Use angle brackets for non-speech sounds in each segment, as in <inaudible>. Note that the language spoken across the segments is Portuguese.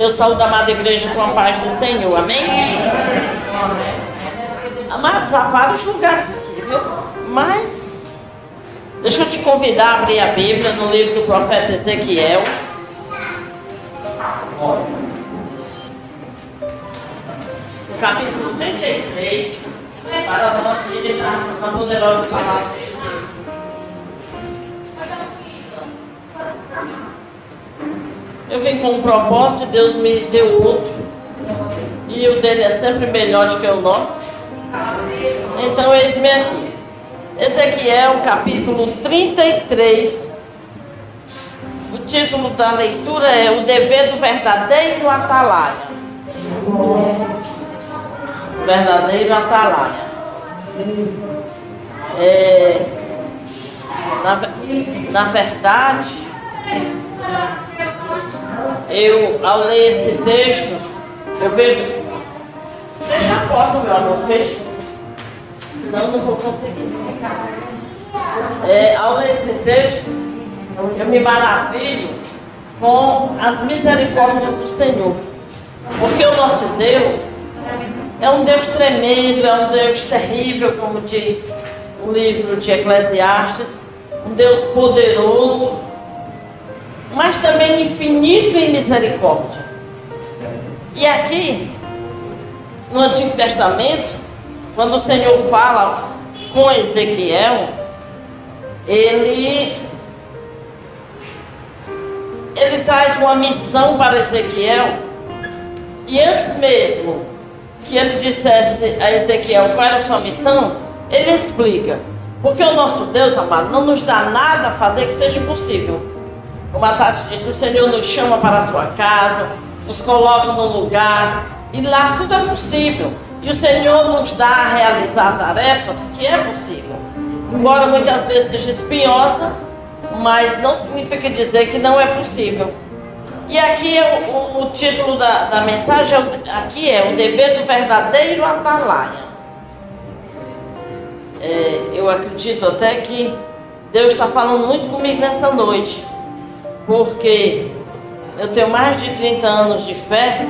Eu saúdo a amada igreja com a paz do Senhor, amém? Amados, há vários lugares aqui, viu? Mas, deixa eu te convidar a abrir a Bíblia no livro do profeta Ezequiel. No capítulo 33, para nós meditarmos na poderosa palavra de Deus. Eu vim com um propósito e Deus me deu outro. E o dele é sempre melhor do que o nosso. Então, eis-me aqui. Ezequiel, capítulo 33. O título da leitura é O Dever do Verdadeiro Atalaia. Verdadeiro Atalaia. É, na, na verdade, eu, ao ler esse texto, eu vejo. Fecha a porta, meu amor, fecha. Senão eu não vou conseguir. É, ao ler esse texto, eu me maravilho com as misericórdias do Senhor. Porque o nosso Deus é um Deus tremendo, é um Deus terrível, como diz o livro de Eclesiastes, um Deus poderoso, mas também infinito em misericórdia. E aqui, no Antigo Testamento, quando o Senhor fala com Ezequiel, ele ele traz uma missão para Ezequiel. E antes mesmo que ele dissesse a Ezequiel qual era a sua missão, ele explica. Porque o nosso Deus, amado, não nos dá nada a fazer que seja impossível. Como a disse, o Senhor nos chama para a sua casa, nos coloca no lugar, e lá tudo é possível. E o Senhor nos dá a realizar tarefas que é possível. Embora muitas vezes seja espinhosa, mas não significa dizer que não é possível. E aqui é o, o título da, da mensagem, aqui é o dever do verdadeiro atalaia. É, eu acredito até que Deus está falando muito comigo nessa noite porque eu tenho mais de 30 anos de fé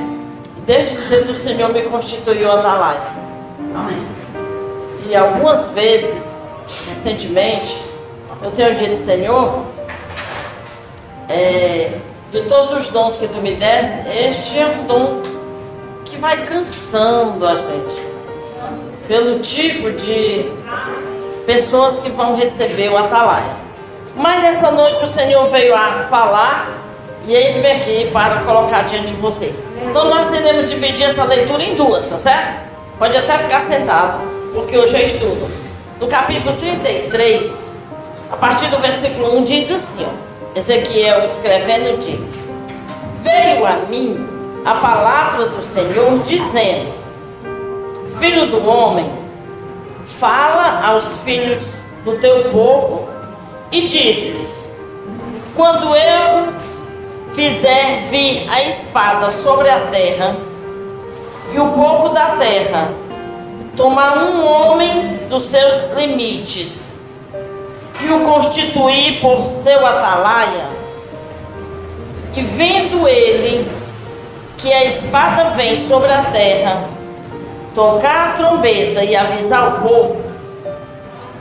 e desde cedo o Senhor me constituiu atalaia. Amém. E algumas vezes, recentemente, eu tenho dito, Senhor, é, de todos os dons que tu me desse, este é um dom que vai cansando a gente. Pelo tipo de pessoas que vão receber o atalaia. Mas nessa noite o Senhor veio a falar e eis-me aqui para colocar diante de vocês. Então nós iremos dividir essa leitura em duas, tá certo? Pode até ficar sentado, porque hoje é estudo. No capítulo 33, a partir do versículo 1 diz assim, ó, Ezequiel escrevendo diz: Veio a mim a palavra do Senhor dizendo: Filho do homem, fala aos filhos do teu povo e disse-lhes: Quando eu fizer vir a espada sobre a terra, e o povo da terra tomar um homem dos seus limites e o constituir por seu atalaia, e vendo ele que a espada vem sobre a terra, tocar a trombeta e avisar o povo,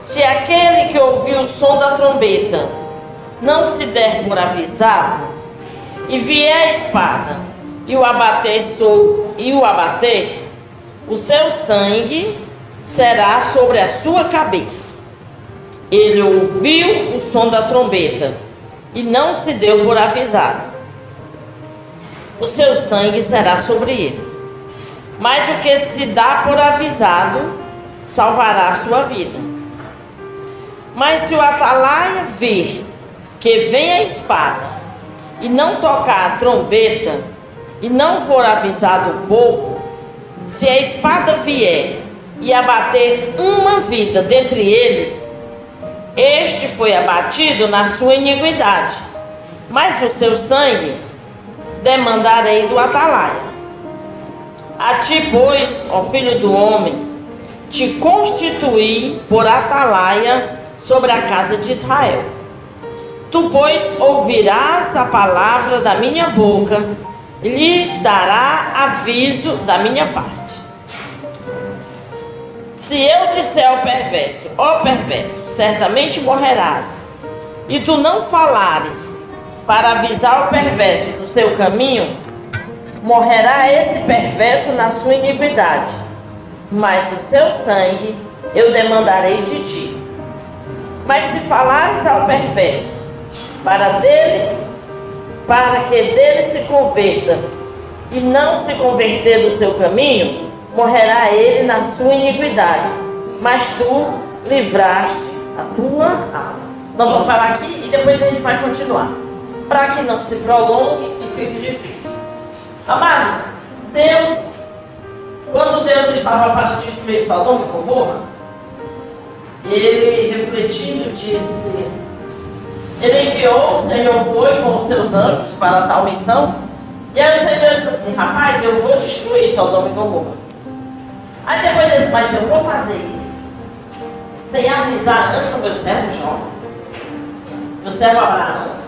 se aquele que ouviu o som da trombeta não se der por avisado, e vier a espada e o abater e o abater, o seu sangue será sobre a sua cabeça. Ele ouviu o som da trombeta e não se deu por avisado. O seu sangue será sobre ele. Mas o que se dá por avisado salvará a sua vida. Mas se o atalaia ver que vem a espada e não tocar a trombeta e não for avisado o povo, se a espada vier e abater uma vida dentre eles, este foi abatido na sua iniquidade, mas o seu sangue demandarei do atalaia. A ti, pois, ó filho do homem, te constituí por atalaia sobre a casa de Israel. Tu, pois, ouvirás a palavra da minha boca lhes dará aviso da minha parte. Se eu disser ao perverso, ó perverso, certamente morrerás, e tu não falares para avisar o perverso do seu caminho, morrerá esse perverso na sua iniquidade, mas o seu sangue eu demandarei de ti. Mas se falares ao perverso, para dele, para que dele se converta e não se converter do seu caminho, morrerá ele na sua iniquidade, mas tu livraste a tua alma. Nós vamos parar aqui e depois a gente vai continuar para que não se prolongue e fique difícil. Amados, Deus, quando Deus estava para destruir Sodoma e Gomorra, ele refletindo disse, ele enviou, o Senhor foi com os seus anjos para tal missão, e aí o Senhor disse assim, rapaz, eu vou destruir Sodoma e Gomorra. Aí depois ele disse, mas eu vou fazer isso, sem avisar antes o meu servo Jó, meu servo Abraão,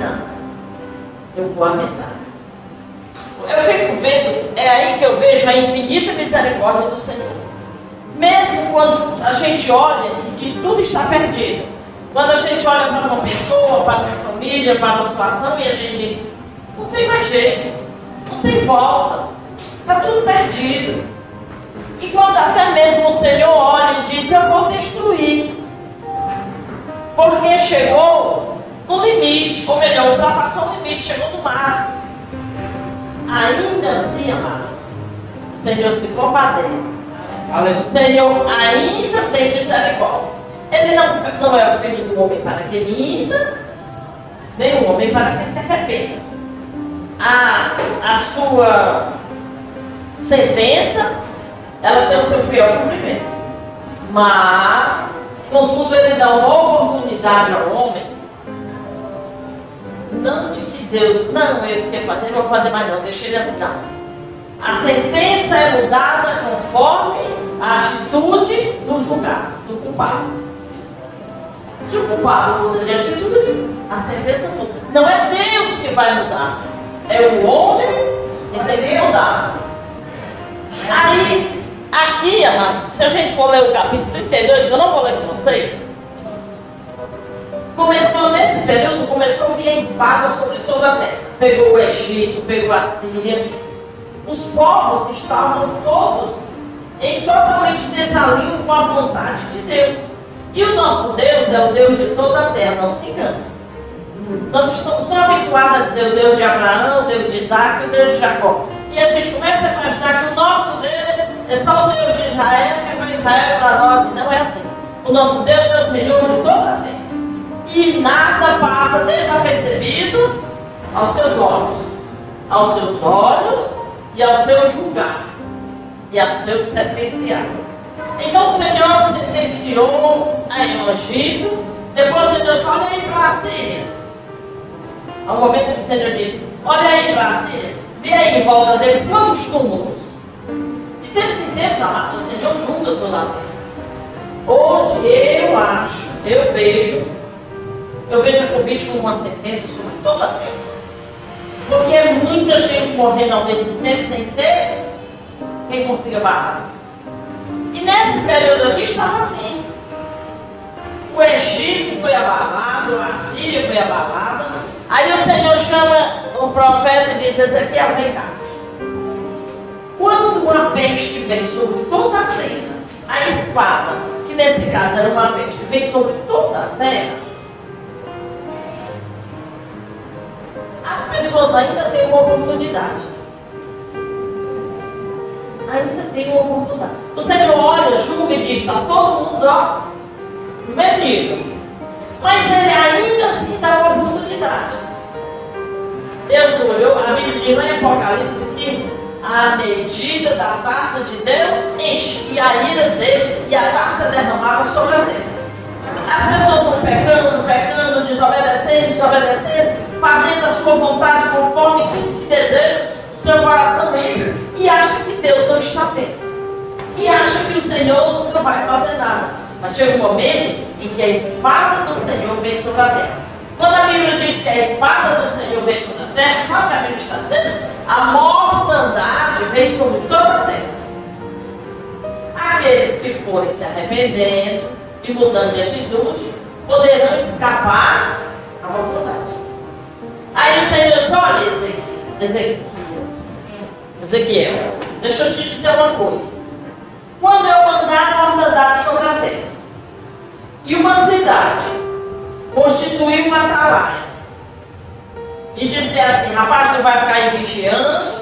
não. Eu vou avisar. Eu fico vendo, é aí que eu vejo a infinita misericórdia do Senhor. Mesmo quando a gente olha e diz tudo está perdido. Quando a gente olha para uma pessoa, para uma família, para uma situação e a gente diz, não tem mais jeito, não tem volta, está tudo perdido. E quando até mesmo o Senhor olha e diz, eu vou destruir. Porque chegou no limite, ou melhor, ultrapassou o limite, chegou no máximo. Ainda assim, amados, o Senhor se compadece. O Senhor ainda tem misericórdia. Ele não, não é o filho do homem para que minta, nem o homem para que se arrependa. A, a sua sentença, ela tem o seu fiel cumprimento. Mas, contudo, ele dá uma oportunidade ao homem não de que Deus, não, eu isso quer fazer, não vou fazer mais não, deixa ele assim, não. A sentença é mudada conforme a atitude do julgado, do culpado. Se o culpado muda de atitude, a sentença muda. Não é Deus que vai mudar, é o homem que tem que mudar. Aí, aqui, amados, se a gente for ler o capítulo 32, que eu não vou ler com vocês, Começou nesse período, começou a vir a espada sobre toda a terra. Pegou o Egito, pegou a Síria. Os povos estavam todos em totalmente desalinho com a vontade de Deus. E o nosso Deus é o Deus de toda a terra, não se engane. Nós estamos tão habituados a dizer o Deus de Abraão, o Deus de Isaac, o Deus de Jacó. E a gente começa a imaginar que o nosso Deus é só o Deus de Israel, que é para Israel para nós, e não é assim. O nosso Deus é o Senhor de toda a terra e nada passa desapercebido aos seus olhos, aos seus olhos e ao seu julgar e ao seu sentenciar. Então o Senhor sentenciou no Egito, depois o Senhor olha aí para a Síria. Um momento que o Senhor disse, olha aí para a Síria, vê aí em volta deles quantos túmulos. De tempos em tempos, amados, o Senhor julga a terra. Hoje eu acho, eu vejo eu vejo a Covid como uma sentença sobre toda a terra. Porque é muita gente morrendo ao mesmo tempo sem ter quem consiga barrar. E nesse período aqui estava assim. O Egito foi abalado, a Síria foi abalada. Aí o Senhor chama o profeta e diz: Ezequiel, vem cá. Quando uma peste vem sobre toda a terra, a espada, que nesse caso era uma peste, vem sobre toda a terra, as pessoas ainda têm uma oportunidade. Ainda tem uma oportunidade. O Senhor olha, julga e diz, está todo mundo ó, no mesmo nível. Mas ele ainda assim dá uma oportunidade. Deus olhou, a Bíblia diz lá em Apocalipse que a medida da taça de Deus e a ira dele e a taça derramava sobre a terra. As pessoas vão pecando, pecando, desobedecendo, desobedecendo, fazendo a sua vontade conforme que deseja o seu coração livre e acha que Deus não está vendo. E acha que o Senhor nunca vai fazer nada. Mas chega um momento em que a espada do Senhor vem sobre a terra. Quando a Bíblia diz que a espada do Senhor veio sobre a terra, sabe o que a Bíblia está dizendo? A mortandade veio sobre toda a terra. Aqueles que forem se arrependendo e mudando de atitude poderão escapar à mortandade. Aí o Senhor diz, olha Ezequias, Ezequiel, deixa eu te dizer uma coisa. Quando eu mandar a mortandade sobre a terra, e uma cidade constituir uma atalaia, e disser assim, rapaz, tu vai ficar aí vigiando,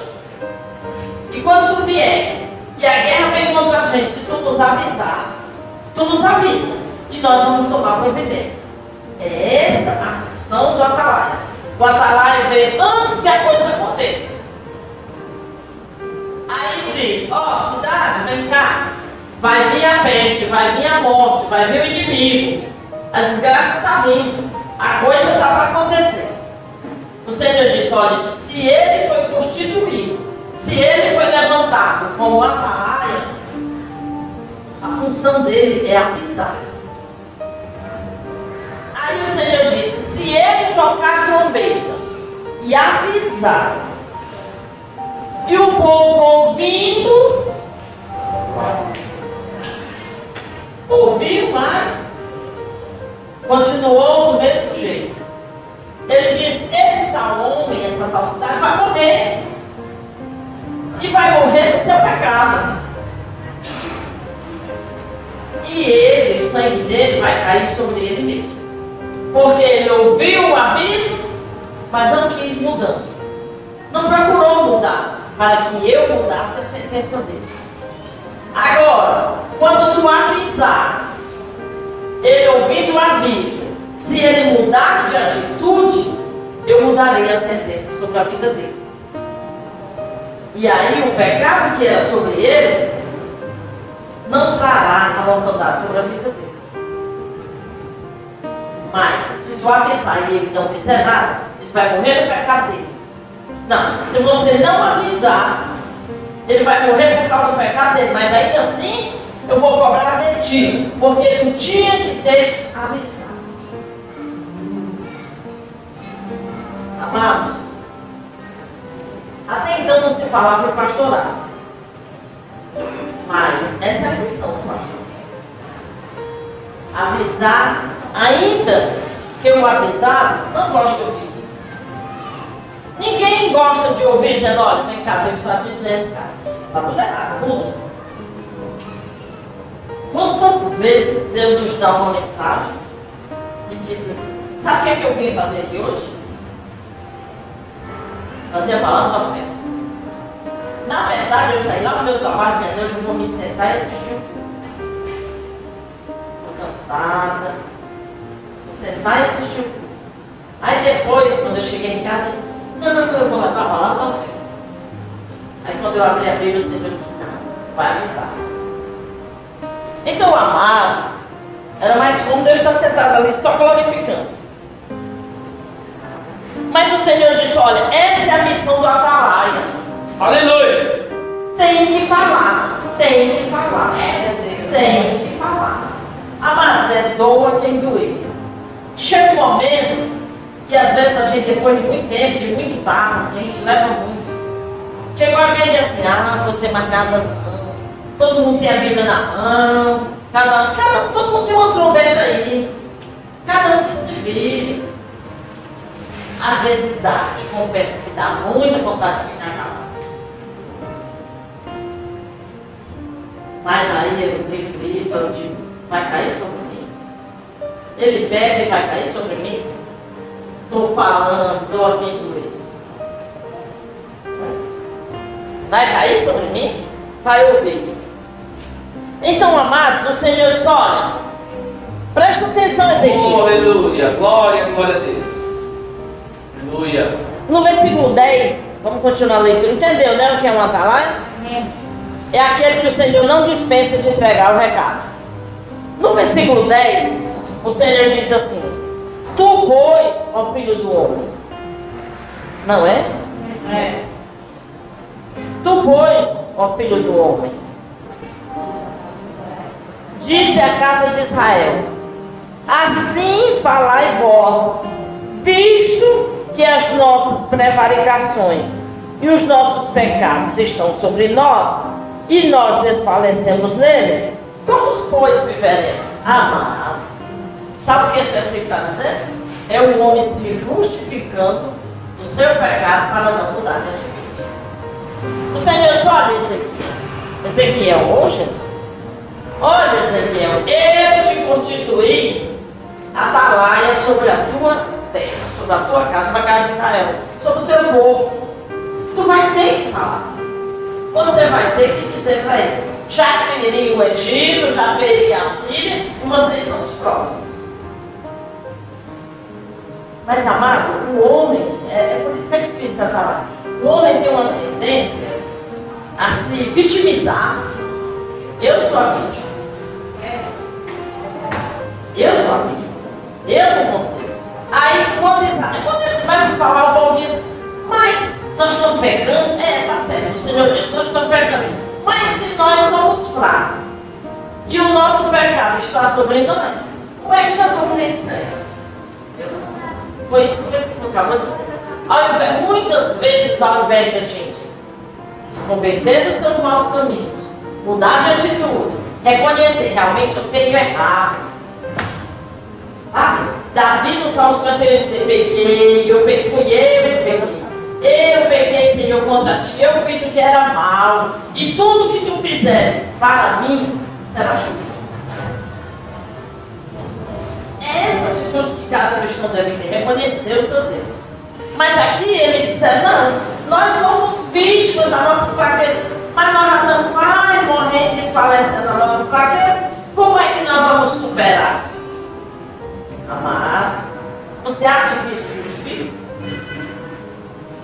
e quando tu vier, que a guerra vem contra a gente, se tu nos avisar, tu nos avisa, e nós vamos tomar providência. É essa a função do atalaia. O atalaia vê antes que a coisa aconteça. Aí diz, ó, oh, cidade, vem cá. Vai vir a peste, vai vir a morte, vai vir o inimigo. A desgraça está vindo. A coisa está para acontecer. O Senhor disse, olha, se ele foi constituído, se ele foi levantado como atalaia, a função dele é avisar. Aí o Senhor disse, se ele tocar a trombeta e avisar, e o povo ouvindo, ouviu mais, continuou do mesmo jeito. Ele diz: esse tal homem, essa tal cidade, vai morrer. E vai morrer no seu pecado. E ele, o sangue dele, vai cair sobre ele mesmo. Porque ele ouviu o aviso, mas não quis mudança. Não procurou mudar, para que eu mudasse a sentença dele. Agora, quando tu avisar, ele ouvindo o aviso, se ele mudar de atitude, eu mudarei a sentença sobre a vida dele. E aí o pecado que era sobre ele não trará a vontade sobre a vida dele. Mas se tu avisar e ele não fizer nada, ele vai morrer no pecado dele. Não, se você não avisar, ele vai morrer por causa do pecado dele, mas ainda assim eu vou cobrar de ti, porque tu tinha que ter avisado. Amados, até então não se falava em pastorado, mas essa é a função do pastor. Avisar, ainda que o avisado não gosta de ouvir. Ninguém gosta de ouvir dizendo, olha, vem cá, Deus está te dizendo, cara. Está tudo errado, muda. Quantas vezes Deus nos dá uma mensagem e diz assim, sabe o que, é que eu vim fazer aqui hoje? Fazer a palavra da fé. Na verdade, eu saí lá no meu trabalho dizendo, hoje eu vou me sentar e assistir o Estou cansada. Vou sentar e assistir o Aí depois, quando eu cheguei em casa, eu disse, não, não, eu vou levar a palavra da fé. Aí quando eu abri a Bíblia, o Senhor disse, não, vai avisar. Então, amados, era mais como Deus estar sentado ali só glorificando. Mas o Senhor disse, olha, essa é a missão do atalaia. Aleluia! Tem que falar, tem que falar. É, tem que falar. Amados, é doa quem doer. Chega um momento que às vezes a gente, depois de muito tempo, de muito barro, a gente leva muito. Chegou a vez de assim, ah, não vou dizer mais nada não. Todo mundo tem a Bíblia na mão, cada, cada, todo mundo tem uma trombeta aí. Cada um que se vire. Às vezes dá, te confesso que dá muita vontade de ficar calado. Mas aí eu reflito, eu digo, vai cair sobre mim? Ele bebe e vai cair sobre mim? Estou falando, estou aqui doendo. vai cair sobre mim? Vai ouvir. Então, amados, o Senhor diz, olha, presta atenção, Ezequiel. Oh, aleluia, glória, glória a Deus. Aleluia. No versículo 10, vamos continuar a leitura. Entendeu, né, o que é um atalaia? É. é aquele que o Senhor não dispensa de entregar o recado. No versículo 10, o Senhor diz assim: Tu, pois, ó filho do homem, não é? É. Tu, pois, ó filho do homem, disse a casa de Israel: Assim falai vós, visto que as nossas prevaricações e os nossos pecados estão sobre nós e nós desfalecemos nele, como pois viveremos? Amado. Sabe o que esse versículo está dizendo? É o homem se justificando do seu pecado para não mudar de atitude. O Senhor diz, olha Ezequiel, Ezequiel, oh Jesus, olha Ezequiel, eu te constituí atalaia sobre a tua terra, sobre a tua casa, sobre a casa de Israel, sobre o teu povo. Tu vai ter que falar. Você vai ter que dizer para eles, já feri o Egito, já feri a Síria, vocês são os próximos. Mas, amado, o homem, é, é por isso que é difícil falar. O homem tem uma tendência a se vitimizar. Eu sou a vítima. Eu sou a vítima. Eu não consigo. Aí, quando, ele, quando ele começa a falar, o povo diz, mas nós estamos pegando. É, tá certo, o Senhor disse, nós estamos pegando. Mas se nós somos fracos e o nosso pecado está sobre nós, como é que nós vamos vencer? Foi isso que versículo acabou de dizer. muitas vezes, ao invés de a gente converter os seus maus caminhos, mudar de atitude, reconhecer, realmente eu tenho errado. Sabe? Davi no Salmo 51 dizer, peguei, eu peguei, fui eu que peguei. Eu peguei, Senhor, contra ti, eu fiz o que era mal, e tudo que tu fizeres para mim será justo. Essa atitude que cada cristão deve ter, reconhecer os seus erros. Mas aqui eles disseram, não, nós somos vítimas da nossa fraqueza, mas nós já estamos quase morrendo, desfalecendo a nossa fraqueza, como é que nós vamos superar? Amados, você acha que isso justifica?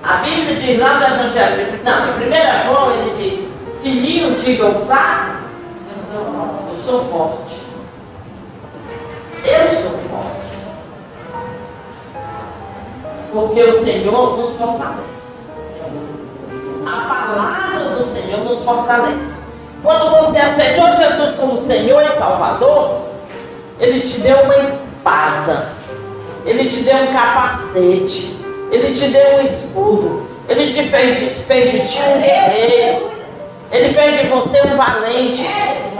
A Bíblia diz lá no Evangelho, não, em 1 João ele diz, filhinho, diga o fraco, eu sou forte. Eu sou forte. Porque o Senhor nos fortalece. A palavra do Senhor nos fortalece. Quando você aceitou Jesus como Senhor e Salvador, Ele te deu uma espada, Ele te deu um capacete, Ele te deu um escudo, Ele te fez de, fez de ti um guerreiro, Ele fez de você um valente.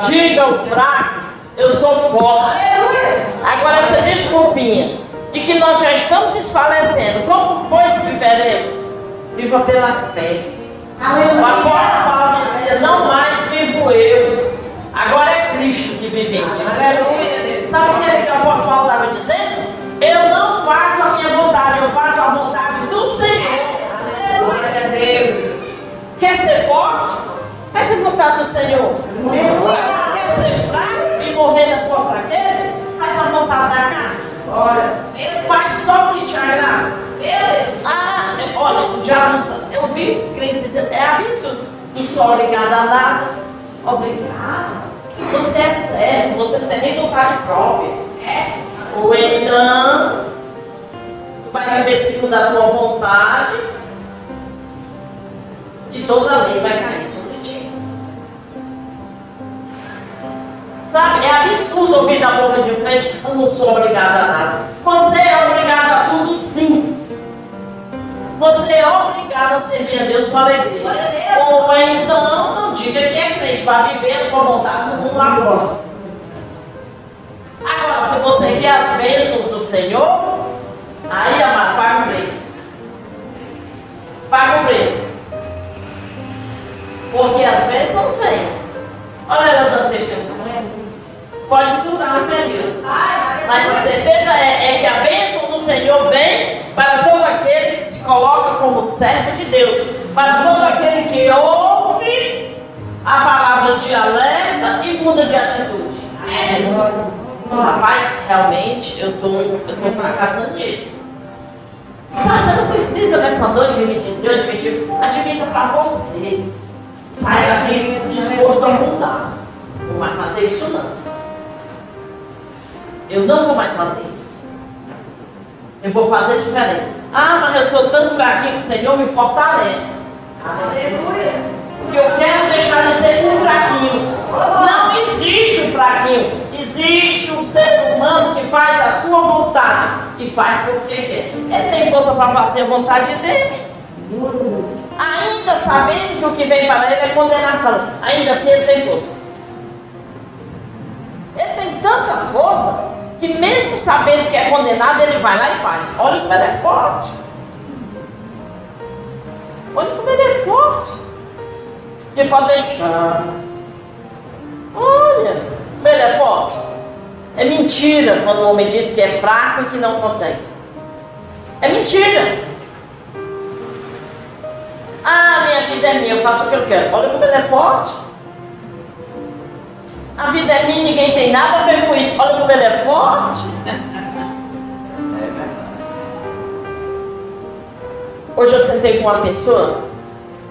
Diga o fraco, eu sou forte. Agora essa desculpinha de que nós já estamos desfalecendo, como pois viveremos? Viva pela fé. O apóstolo Paulo dizia, não mais vivo eu, agora é Cristo que vive em mim. Aleluia. Sabe o que, é que o apóstolo Paulo estava dizendo? Eu não faço a minha vontade, eu faço a vontade do Senhor. Glória a Deus. Quer ser forte? Faz a vontade do Senhor. Quer ser fraco e morrer na tua fraqueza? Faz a vontade da carne. Olha, faz só o que te agrada. Ah, olha, o diabo, eu vi crente dizendo, é absurdo. Não sou obrigado a nada. Obrigado. Você é certo, você não tem nem vontade própria. É. Ou então, tu vai viver segundo a tua vontade e toda lei vai cair sobre ti. Sabe, é absurdo ouvir da boca de um crente, eu não sou obrigado a nada. Você é obrigado a tudo sim. Você é obrigado a servir a Deus com alegria. Ou então, não diga que é crente, vai viver a sua vontade no mundo agora. Agora, se você quer as bênçãos do Senhor, aí, amado, paga o preço. Paga o preço. Porque as bênçãos vêm. Olha ela dando testemunho. Pode durar um período. Mas a certeza é, é que a bênção do Senhor vem para todo aquele que se coloca como servo de Deus. Para todo aquele que ouve a palavra de alerta e muda de atitude. Rapaz, realmente eu tô, estou tô fracassando nisso. Mas você não precisa nessa noite me dizer, eu admitir, admita para você. Saia daqui disposto a mudar. Não vai fazer isso não. Eu não vou mais fazer isso. Eu vou fazer diferente. Ah, mas eu sou tão fraquinho que o Senhor me fortalece. Aleluia. Porque eu quero deixar de ser um fraquinho. Não existe um fraquinho. Existe um ser humano que faz a sua vontade e faz porque quer. Ele tem força para fazer a vontade dele. Ainda sabendo que o que vem para ele é condenação. Ainda assim ele tem força. Ele tem tanta força que mesmo sabendo que é condenado, ele vai lá e faz. Olha como ele é forte. Olha como ele é forte. Que pode deixar. Olha como ele é forte. É mentira quando o homem diz que é fraco e que não consegue. É mentira. Vida é minha, eu faço o que eu quero. Olha como ele é forte. A vida é minha, ninguém tem nada a ver com isso. Olha como ele é forte. <laughs> Hoje eu sentei com uma pessoa,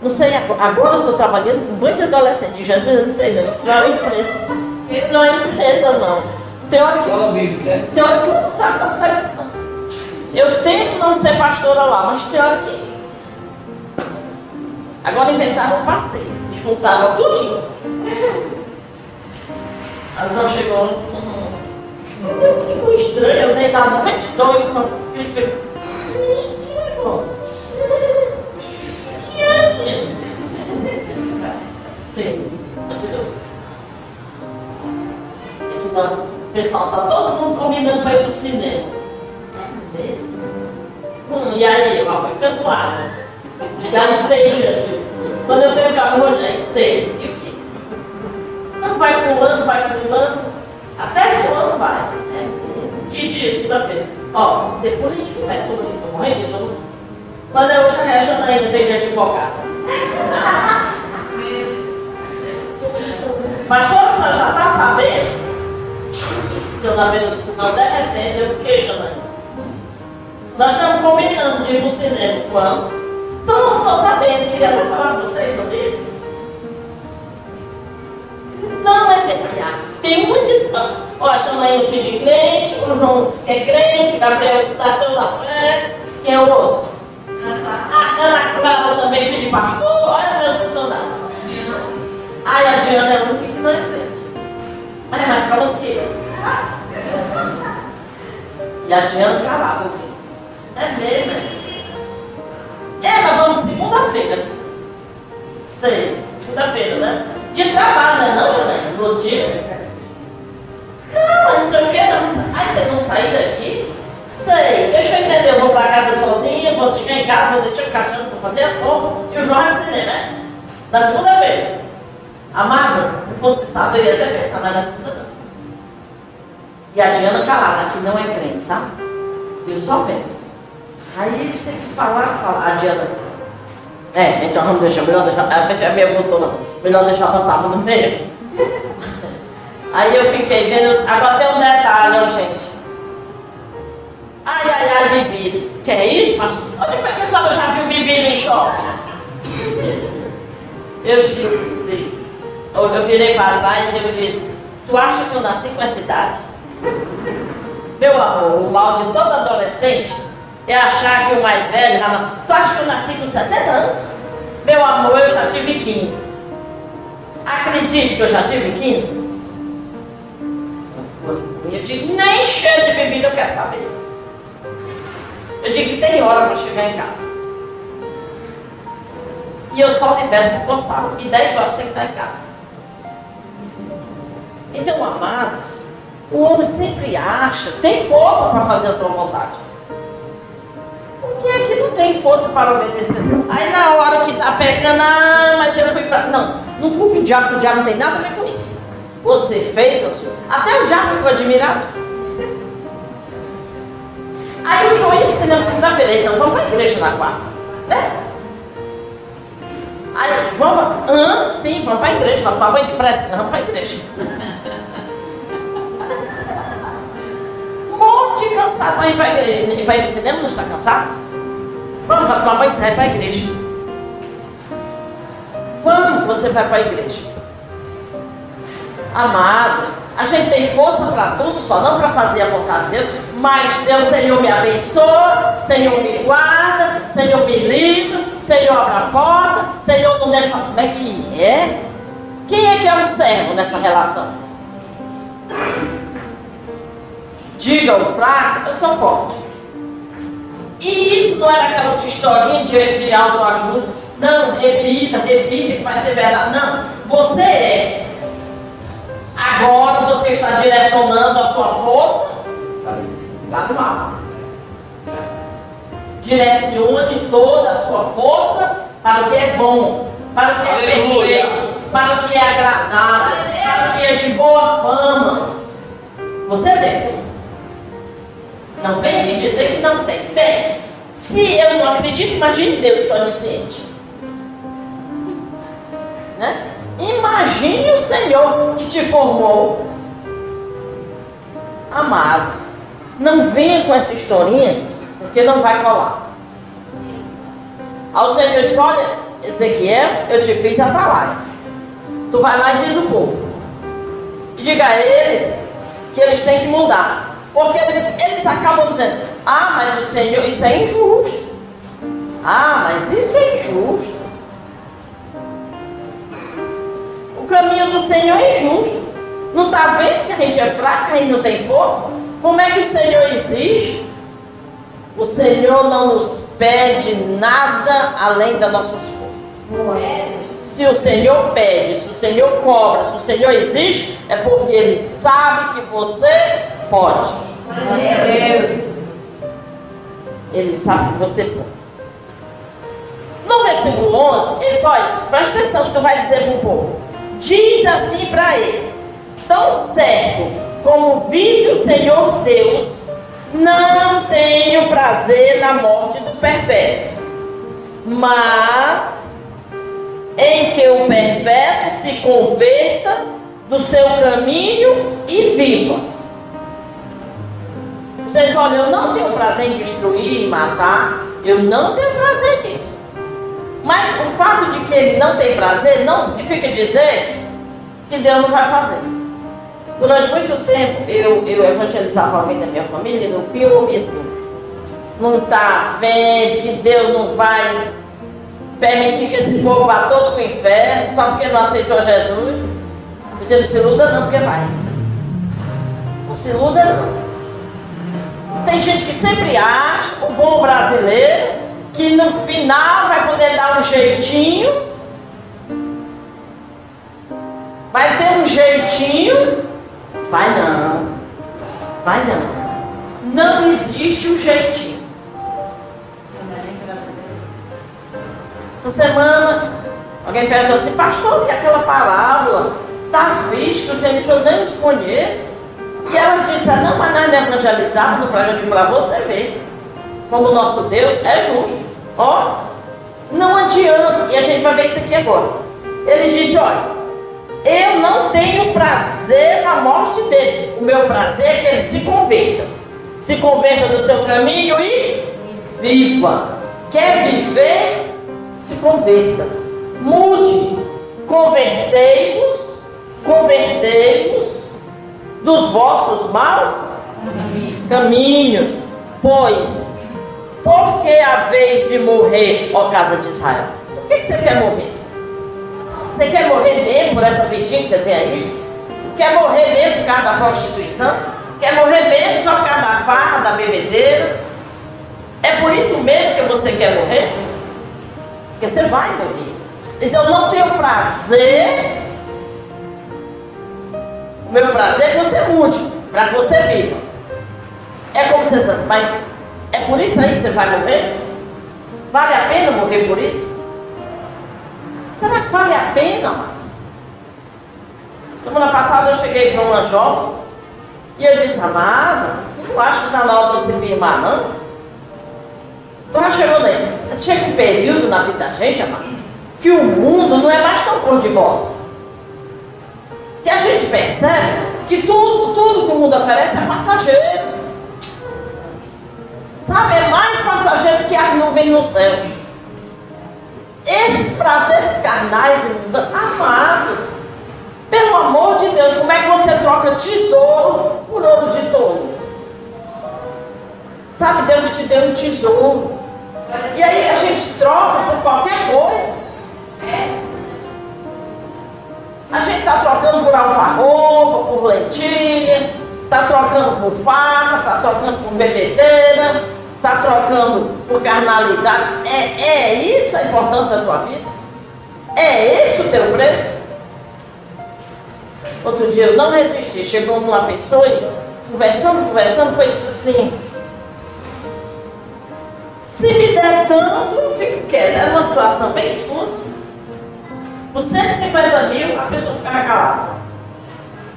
não sei, agora eu estou trabalhando com muito adolescente de Jesus, eu não sei não, isso não é uma empresa. Isso não é empresa não. Tem hora que, tem hora que não sabe tá Eu tento não ser pastora lá, mas tem hora que. Agora inventaram um passeio, se juntaram tudinho. A irmã chegou. Que coisa estranha, nem estava muito doido. Ele fez. É? Sim. O pessoal está todo mundo combinando para ir para o cinema. Hum, e aí, eu fui ficando né? Já entrei, Jesus. Quando eu a mão, já entrei. Não vai pulando, vai pulando, até fulano vai. Que dia, segunda-feira. Ó, depois a gente conversa sobre isso, morrendo de dor. Quando eu hoje a Regina ainda veio de advogado. <laughs> Mas quando você já está sabendo, se eu na beira do final derretendo, eu fiquei, Janaína. Nós estamos combinando de ir para o cinema quando? Então, não estou sabendo, queria até falar com vocês sobre isso. Não, mas é, tem muitos. Ó, chama aí o filho de crente, o João diz que é crente, Gabriel está seu da fé, quem é o outro? Ah, Ana Clara também, filho de pastor, olha meus funcionários. Ai, a Diana é a única que não é crente. Mas é mais calma que esse. E a Diana calada, filho. É mesmo, é? É, nós vamos segunda-feira. Sei, segunda-feira, né? de trabalho, né? Não, Janaína? No dia. Não, mas não sei o que, não. Aí vocês vão sair daqui? Sei, deixa eu entender, eu vou pra casa sozinha, vou chegar em casa, vou deixar o cachorro pra fazer as roupas e o João vai pro cinema, né? Na segunda-feira. Amadas, se fosse sábado eu ia até pensar, mas na segunda não. E a Diana calada, aqui não é crente, sabe? Eu só vendo. Aí eles têm que falar, falar. A Diana é, então vamos deixar, melhor deixar, a pessoa me botou não, melhor deixar passar no meio. <laughs> Aí eu fiquei vendo, agora tem um detalhe, ó, gente. Ai, ai, ai, bebida. Que é isso, pastor? Onde foi que a senhora já viu bebida em shopping? Eu disse, eu virei para trás e eu disse, tu acha que eu nasci com essa idade? Meu amor, o mal de todo adolescente é achar que o mais velho, tu acha que eu nasci com 60 anos? Meu amor, eu já tive 15. Acredite que eu já tive 15? Eu digo, nem cheiro de bebida eu quero saber. Eu digo que tem hora para chegar em casa. E eu só libero se for. E 10 horas tem que estar em casa. Então, amados, o homem sempre acha, tem força para fazer a sua vontade. É que não tem força para obedecer? Aí na hora que está pecando, ah, mas eu fui fraco. Não, não culpe o diabo, porque o diabo não tem nada a ver com isso. Você fez, a sua. Até o diabo ficou admirado. Aí o João o cinema segunda-feira, então vamos para a igreja na quarta. Né? Aí, vamos, ah, sim, vamos para a igreja, vamos para a depressa, vamos para a igreja. <laughs> monte cansado para ir para a igreja. Ir para o cinema não está cansado? Vamos, vai tomar banho, você vai para a igreja. Quando você vai para a igreja? Amados, a gente tem força para tudo, só não para fazer a vontade de Deus, mas Deus, Senhor, me abençoa, Senhor, me guarda, Senhor, me livra, Senhor, abre a porta, Senhor, não deixa. Como é que é? Quem é que é o servo nessa relação? Diga o fraco, eu sou forte. E isso não era aquelas historinhas de, de autoajuda. Não, repita, repita que vai ser verdade. Não, você é. Agora você está direcionando a sua força para o mal. Direcione toda a sua força para o que é bom, para o que é perfeito, para o que é agradável, para o que é de boa fama. Você tem força. Não vem me dizer que não tem. Tem. Se eu não acredito, imagine Deus que é onisciente. Né? Imagine o Senhor que te formou. Amado, não venha com essa historinha, porque não vai colar. Ao Senhor disse: Olha, Ezequiel, eu te fiz a falar. Tu vai lá e diz o povo. E diga a eles que eles têm que mudar. Porque eles, eles acabam dizendo: Ah, mas o Senhor, isso é injusto. Ah, mas isso é injusto. O caminho do Senhor é injusto. Não está vendo que a gente é fraca e não tem força? Como é que o Senhor exige? O Senhor não nos pede nada além das nossas forças. Se o Senhor pede, se o Senhor cobra, se o Senhor exige, é porque Ele sabe que você pode. Ele sabe que você pode. No versículo 11, ele só diz, presta atenção que tu vai dizer para o povo. Diz assim para eles: Tão certo como vive o Senhor Deus, não tenho prazer na morte do perverso, mas em que o perverso se converta do seu caminho e viva. Vocês olham, eu não tenho prazer em destruir e matar, eu não tenho prazer nisso. Mas o fato de que ele não tem prazer não significa dizer que Deus não vai fazer. Durante muito tempo eu, eu evangelizava alguém da minha família no ouvi assim, não está vendo que Deus não vai permitir que esse povo vá todo para o inferno só porque não aceitou Jesus. Você não se iluda não, porque vai. Não se iluda não. Tem gente que sempre acha, o bom brasileiro, que no final vai poder dar um jeitinho, vai ter um jeitinho, vai não, vai não. Não existe um jeitinho. Essa semana, alguém perguntou assim, pastor, e aquela parábola das vistas, que eu nem os conheço. E ela disse, ah, não, mas nós não no programa para você ver como o nosso Deus é justo. Ó, não adianta, e a gente vai ver isso aqui agora. Ele disse: Olha, eu não tenho prazer na morte dele. O meu prazer é que ele se converta. Se converta do seu caminho e viva. Quer viver? Se converta. Mude. Convertei-vos, convertei-vos dos vossos maus caminhos, pois por que a vez de morrer, ó casa de Israel? Por que, que você quer morrer? Você quer morrer mesmo por essa vidinha que você tem aí? Quer morrer mesmo por causa da prostituição? Quer morrer mesmo só por causa da farra, da bebedeira? É por isso mesmo que você quer morrer? Porque você vai morrer. Então eu não tenho prazer. O meu prazer é que você mude, para que você viva. É como se essas, mas é por isso aí que você vai morrer? Vale a pena morrer por isso? Será que vale a pena? Semana passada eu cheguei para uma jovem e eu disse, amada, eu não acho que está na hora de você firmar, não. Já chegou daí. Chega um período na vida da gente, amada, que o mundo não é mais tão cor-de-rosa. Que a gente percebe que tudo, tudo que o mundo oferece é passageiro. Sabe, é mais passageiro que a que não vem no céu. Esses prazeres carnais, amados, pelo amor de Deus, como é que você troca tesouro por ouro de tolo? Sabe, Deus te deu um tesouro. E aí a gente troca por qualquer coisa. A gente está trocando por alfarroba, por lentilha, está trocando por farra, está trocando por bebedeira, está trocando por carnalidade. É, é isso a importância da tua vida? É esse o teu preço? Outro dia eu não resisti, chegou uma pessoa e conversando, conversando, foi disse assim, se me der tanto, eu fico quieto. Era uma situação bem escusa. Por 150 mil, a pessoa ficava calada.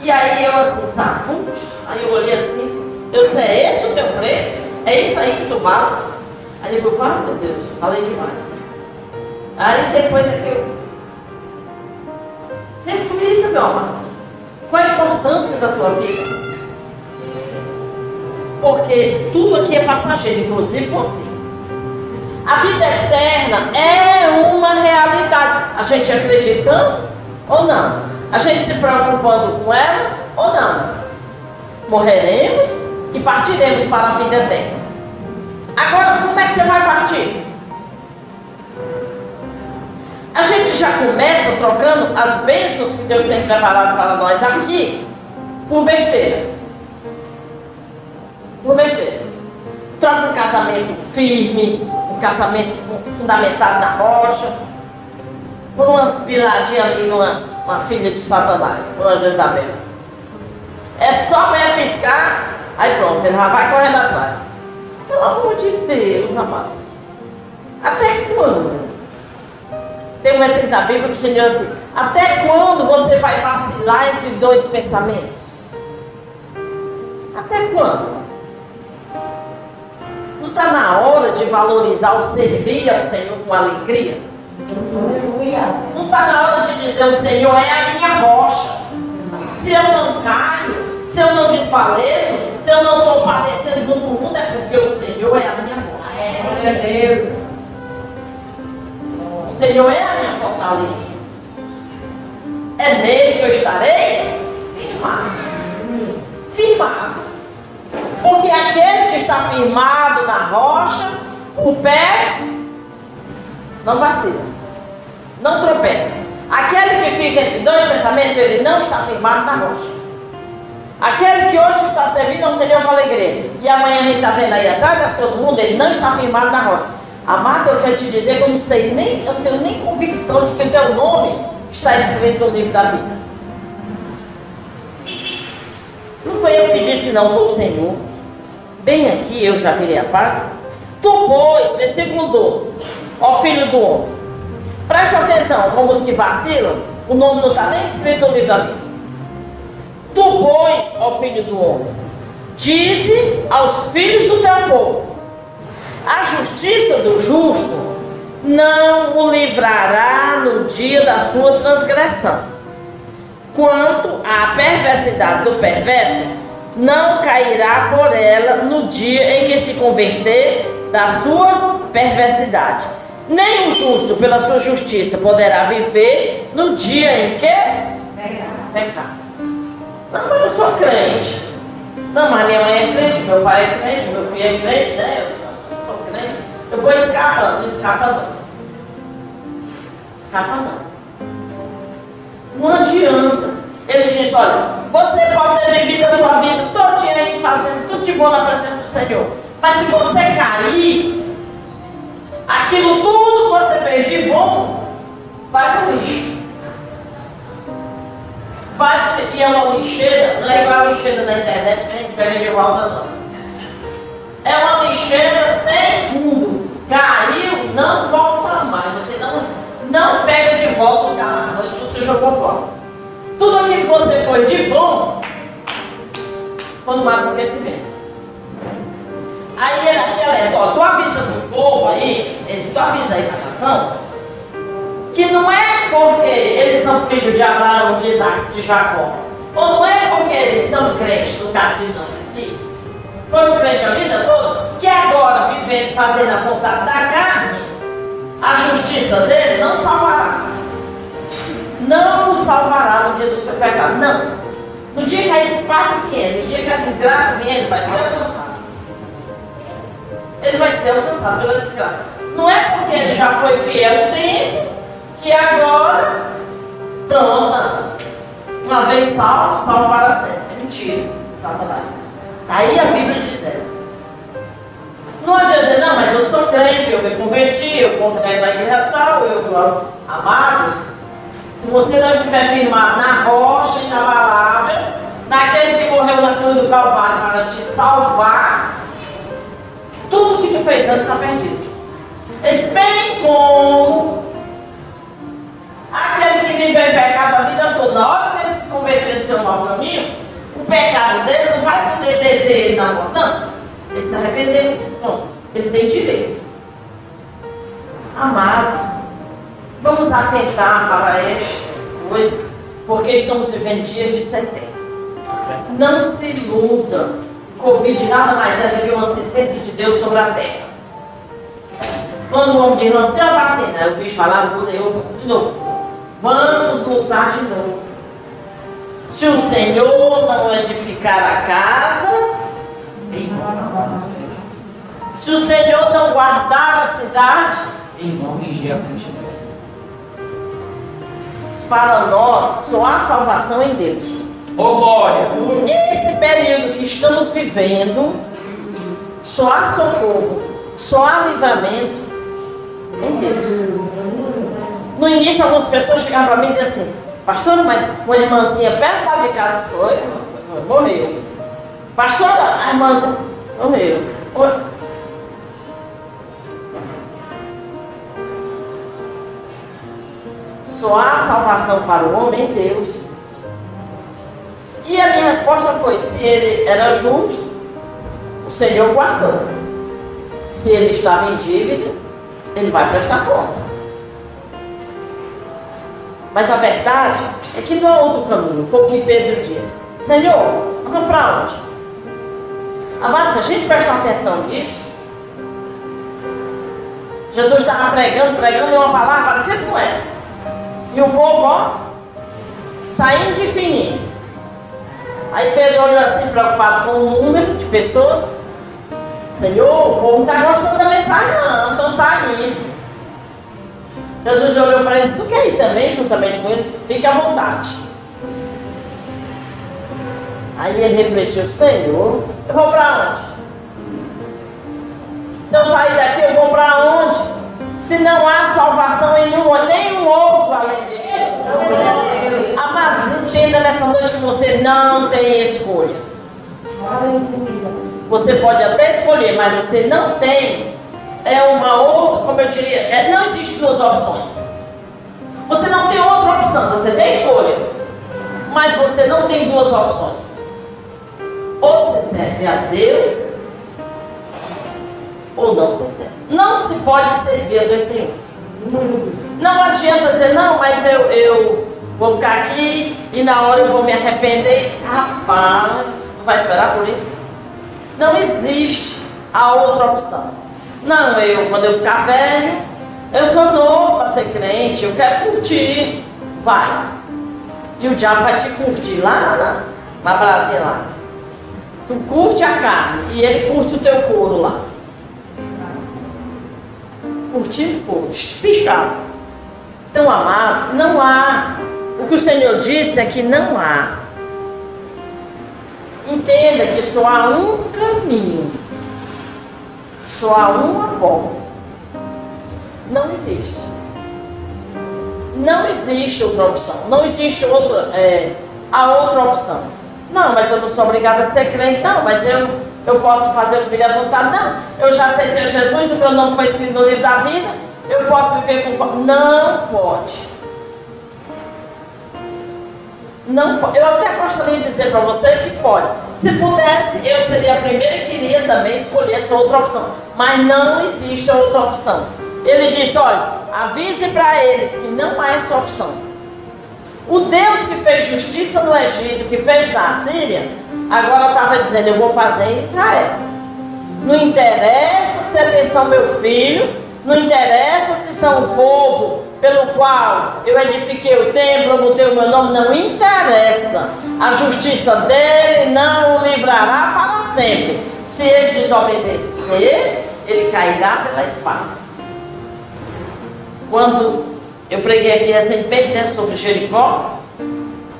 E aí eu assim, sabe? Aí eu olhei assim, eu disse, é esse o teu preço? É isso aí que tu vale? Aí ele falou, ah, meu Deus, falei demais. Aí depois é que eu reflita, meu amado. Qual a importância da tua vida? Porque tudo aqui é passageiro, inclusive você. A vida eterna é uma realidade. A gente acreditando ou não? A gente se preocupando com ela ou não? Morreremos e partiremos para a vida eterna. Agora, como é que você vai partir? A gente já começa trocando as bênçãos que Deus tem preparado para nós aqui por besteira. Por besteira. Troca um casamento firme, um casamento fundamentado na rocha, por umas viradinhas ali numa uma filha de Satanás, por uma Jezabel. É só ver piscar, aí pronto, ele já vai correndo atrás. Pelo amor de Deus, amados. Até quando? Tem um versículo da Bíblia que Senhor assim, até quando você vai vacilar entre dois pensamentos? Até quando? Não está na hora de valorizar o servir ao Senhor com alegria? Não está na hora de dizer o Senhor é a minha rocha. Se eu não caio, se eu não desfaleço, se eu não estou padecendo junto com o mundo, é porque o Senhor é a minha rocha. Deus. O Senhor é a minha fortaleza. É nele que eu estarei firmado. Firmado. Porque aquele que está firmado na rocha, o pé não vacila, não tropeça. Aquele que fica entre dois pensamentos, ele não está firmado na rocha. Aquele que hoje está servindo ao Senhor com alegria, e amanhã a gente está vendo aí atrás das coisas do mundo, ele não está firmado na rocha. Amado, eu quero te dizer que eu não sei nem, eu tenho nem convicção de que o teu nome está escrito no livro da vida. Não foi eu que disse, não, foi o Senhor. Bem aqui eu já virei a parte. Tu, pois, versículo 12, ó filho do homem. Presta atenção, como os que vacilam, o nome não está nem escrito no livro da. Tu, pois, ó filho do homem, dize aos filhos do teu povo: a justiça do justo não o livrará no dia da sua transgressão. Quanto à perversidade do perverso, não cairá por ela no dia em que se converter da sua perversidade. Nem o justo, pela sua justiça, poderá viver no dia em que pecar. Não, mas eu sou crente. Não, mas minha mãe é crente, meu pai é crente, meu filho é crente, né? Eu sou crente. Eu vou escapando, não escapa não. Escapa não. Não adianta. Ele diz, olha, você pode ter vivido a sua vida todinha aí fazendo tudo de bom na presença do Senhor. Mas se você cair, aquilo tudo que você fez de bom vai para o lixo. Vai, e é uma lixeira, não é igual a lixeira na internet que a gente pega de volta não. É uma lixeira sem fundo. Caiu, não volta mais. Você não, não pega de volta o carro se você jogou fora. Tudo aquilo que você foi de bom, quando mata esquecimento. Aí aqui é, ó, tu avisa pro povo aí, tu avisa aí na nação, que não é porque eles são filhos de Abraão, de Isaac, de Jacó, ou não é porque eles são crentes, no caso de nós aqui, foram crentes a vida toda, que agora vivendo, fazendo a vontade da carne, a justiça dele não salvará não o salvará no dia do seu pecado. Não. No dia que a espada vier, no dia que a desgraça vier, ele vai ser alcançado. Ele vai ser alcançado pela desgraça. Não é porque ele já foi fiel um tempo que agora, pronto, uma vez salvo, salvo para sempre. É mentira, Satanás. Aí a Bíblia diz: é. Crente, eu me converti, eu comprei na igreja tal, eu, amados, se você não estiver firmado na rocha inabalável, naquele que morreu na cruz do Calvário para te salvar, tudo que tu fez antes está perdido. Eles bem como aquele que viveu em pecado a vida toda, na hora dele se converter no seu mau caminho, o pecado dele não vai poder deter ele na morte, não. Ele se arrependeu, bom, ele tem direito. Amados, vamos atentar para estas coisas, porque estamos vivendo dias de sentença. Não se iluda. Covid nada mais é do que uma sentença de Deus sobre a terra. Quando o homem diz, lancei a vacina, o bicho falava, eu de novo. Vamos lutar de novo. Se o Senhor não edificar a casa, se o Senhor não guardar a cidade, Irmão, vigia a sentinela. para nós só há salvação em Deus. Ô glória! Esse período que estamos vivendo, só há socorro, só há livramento em Deus. No início, algumas pessoas chegavam para mim e diziam assim: Pastora, mas uma irmãzinha perto lá de casa foi, foi, morreu. Pastora, a irmãzinha morreu. Só há salvação para o homem em Deus. E a minha resposta foi: se ele era justo, o Senhor guardou. Se ele estava em dívida, ele vai prestar conta. Mas a verdade é que não há outro caminho. Foi o que Pedro disse: Senhor, vamos para onde? Amados, se a gente prestar atenção nisso, Jesus estava pregando, pregando em uma palavra parecida com essa. E o povo, ó, saindo de fininho. Aí Pedro olhou assim, preocupado com o número de pessoas. Senhor, o povo não está gostando da mensagem, não, estão saindo. Jesus olhou para eles, tu quer ir também, juntamente com eles? Fique à vontade. Aí ele refletiu, Senhor, eu vou para onde? Se eu sair daqui, eu vou para onde? Se não há salvação em nenhum, outro além de ti. Amados, entenda nessa noite que você não tem escolha. Você pode até escolher, mas você não tem. É uma outra, como eu diria, é, não existe duas opções. Você não tem outra opção, você tem escolha. Mas você não tem duas opções. Ou se serve a Deus, ou não se serve. Não se pode servir a dois senhores. Não adianta dizer, não, mas eu, eu vou ficar aqui e na hora eu vou me arrepender. Rapaz, tu vai esperar por isso? Não existe a outra opção. Não, eu, quando eu ficar velho, eu sou novo para ser crente, eu quero curtir. Vai. E o diabo vai te curtir lá na, na Brasília lá. Tu curte a carne e ele curte o teu couro lá. Curtir couro, espichado. Então, amados, não há. O que o Senhor disse é que não há. Entenda que só há um caminho. Só há uma porta. Não existe. Não existe outra opção. Não existe outra, é, a outra opção. Não, mas eu não sou obrigada a ser crente. Não, mas eu, eu posso fazer o que me der vontade. Não, eu já aceitei Jesus, o meu nome foi escrito no livro da vida. Eu posso viver com. Não pode. Não, eu até gostaria de dizer para você que pode. Se pudesse, eu seria a primeira e queria também escolher essa outra opção. Mas não existe outra opção. Ele disse: olha, avise para eles que não há essa opção. O Deus que fez justiça no Egito, que fez na Síria, agora estava dizendo: eu vou fazer em Israel. Não interessa se eles são meu filho, não interessa se são o povo pelo qual eu edifiquei o templo, eu botei o meu nome, não interessa. A justiça dele não o livrará para sempre. Se ele desobedecer, ele cairá pela espada. Quando eu preguei aqui recentemente né, sobre Jericó,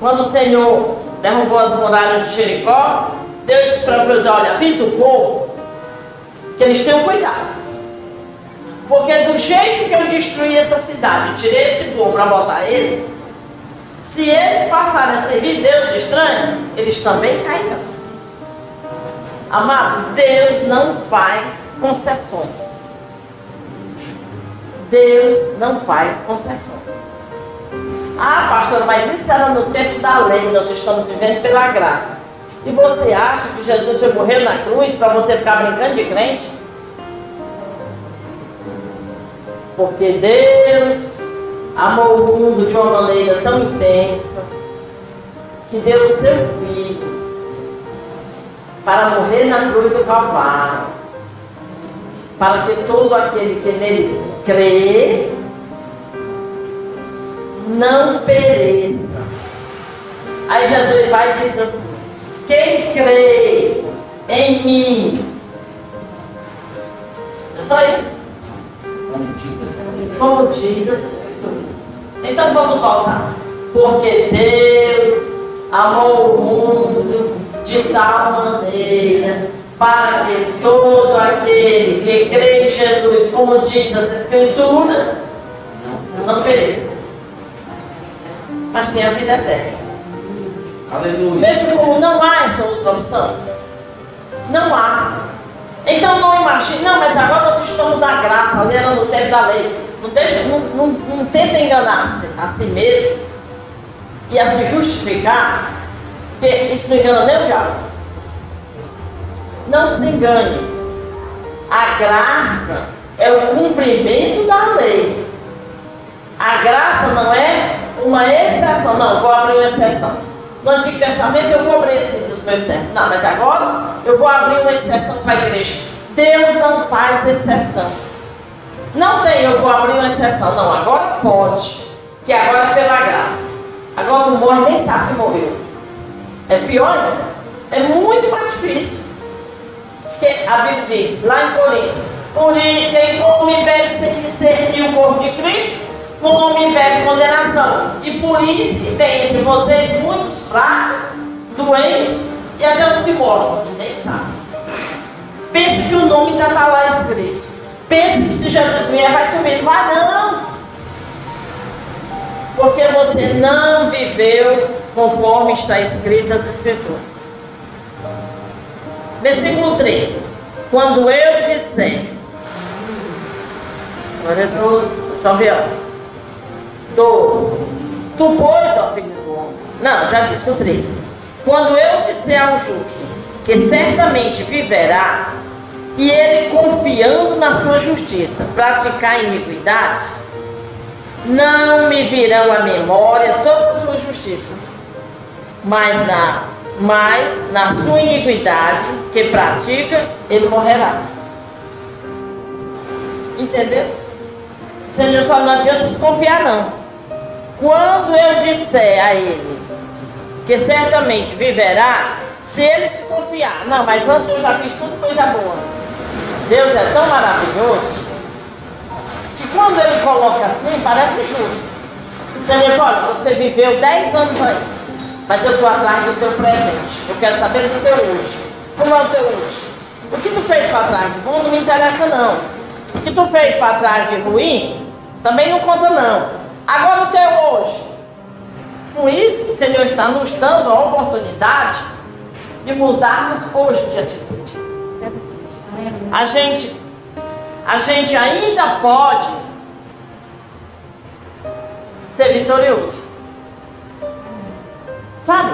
quando o Senhor derrubou as muralhas de Jericó, Deus disse para José, olha, avisa o povo que eles tenham cuidado. Porque do jeito que eu destruí essa cidade, tirei esse povo para botar eles, se eles passarem a servir Deus estranho, eles também cairão. Amado, Deus não faz concessões. Deus não faz concessões. Ah, pastor, mas isso era no tempo da lei, nós estamos vivendo pela graça. E você acha que Jesus foi morrer na cruz para você ficar brincando de crente? Porque Deus amou o mundo de uma maneira tão intensa que deu o seu filho para morrer na cruz do Calvário, para que todo aquele que nele crê não pereça. Aí Jesus vai e diz assim: quem crê em mim, é só isso. Como diz as Escrituras. Então vamos voltar. Porque Deus amou o mundo de tal maneira para que todo aquele que crê em Jesus, como diz as Escrituras, não pereça, mas tenha vida eterna. Aleluia. Veja como não há essa outra opção. Não há. Então não imagine, não, mas agora nós estamos na graça, ali era no tempo da lei. Não, deixa, não, não, não tenta enganar a si mesmo e a se justificar, porque isso não engana nem o diabo. Não se engane. A graça é o cumprimento da lei. A graça não é uma exceção. Não, vou abrir uma exceção. No Antigo Testamento eu cobrei assim dos meus servos. Não, mas agora eu vou abrir uma exceção para a igreja. Deus não faz exceção. Não tem, eu vou abrir uma exceção. Não, agora pode. Que agora é pela graça. Agora não morre, nem sabe que morreu. É pior ainda. É muito mais difícil. Porque a Bíblia diz, lá em Coríntios, por quem come e bebe sem discernir o corpo de Cristo, come e bebe condenação. E por isso que tem entre vocês muitos fracos, doentes e até os que morrem, e nem sabem. Pense que o nome ainda está lá escrito. Pense que se Jesus vier vai subir. Vai não. Porque você não viveu conforme está escrito nas Escrituras. Versículo 13. Quando eu disser. 12. Só ó. 12. Tu, pois, ó filho do homem. Não, já disse o 13. Quando eu disser ao justo que certamente viverá, e ele confiando na sua justiça, praticar iniquidade, não me virão à memória todas as suas justiças, mas na, mas na sua iniquidade que pratica, ele morrerá. Entendeu? Senhor só não adianta desconfiar não. Quando eu disser a ele que certamente viverá, se ele se confiar, não, mas antes eu já fiz tudo coisa boa. Deus é tão maravilhoso que quando ele coloca assim, parece justo. Você diz, olha, você viveu 10 anos aí, mas eu estou atrás do teu presente. Eu quero saber do teu hoje. Como é o teu hoje? O que tu fez para trás de bom não me interessa não. O que tu fez para trás de ruim também não conta não. Agora o teu hoje. Com isso, o Senhor está nos dando a oportunidade de mudarmos hoje de atitude. A gente, a gente ainda pode ser vitorioso. Sabe?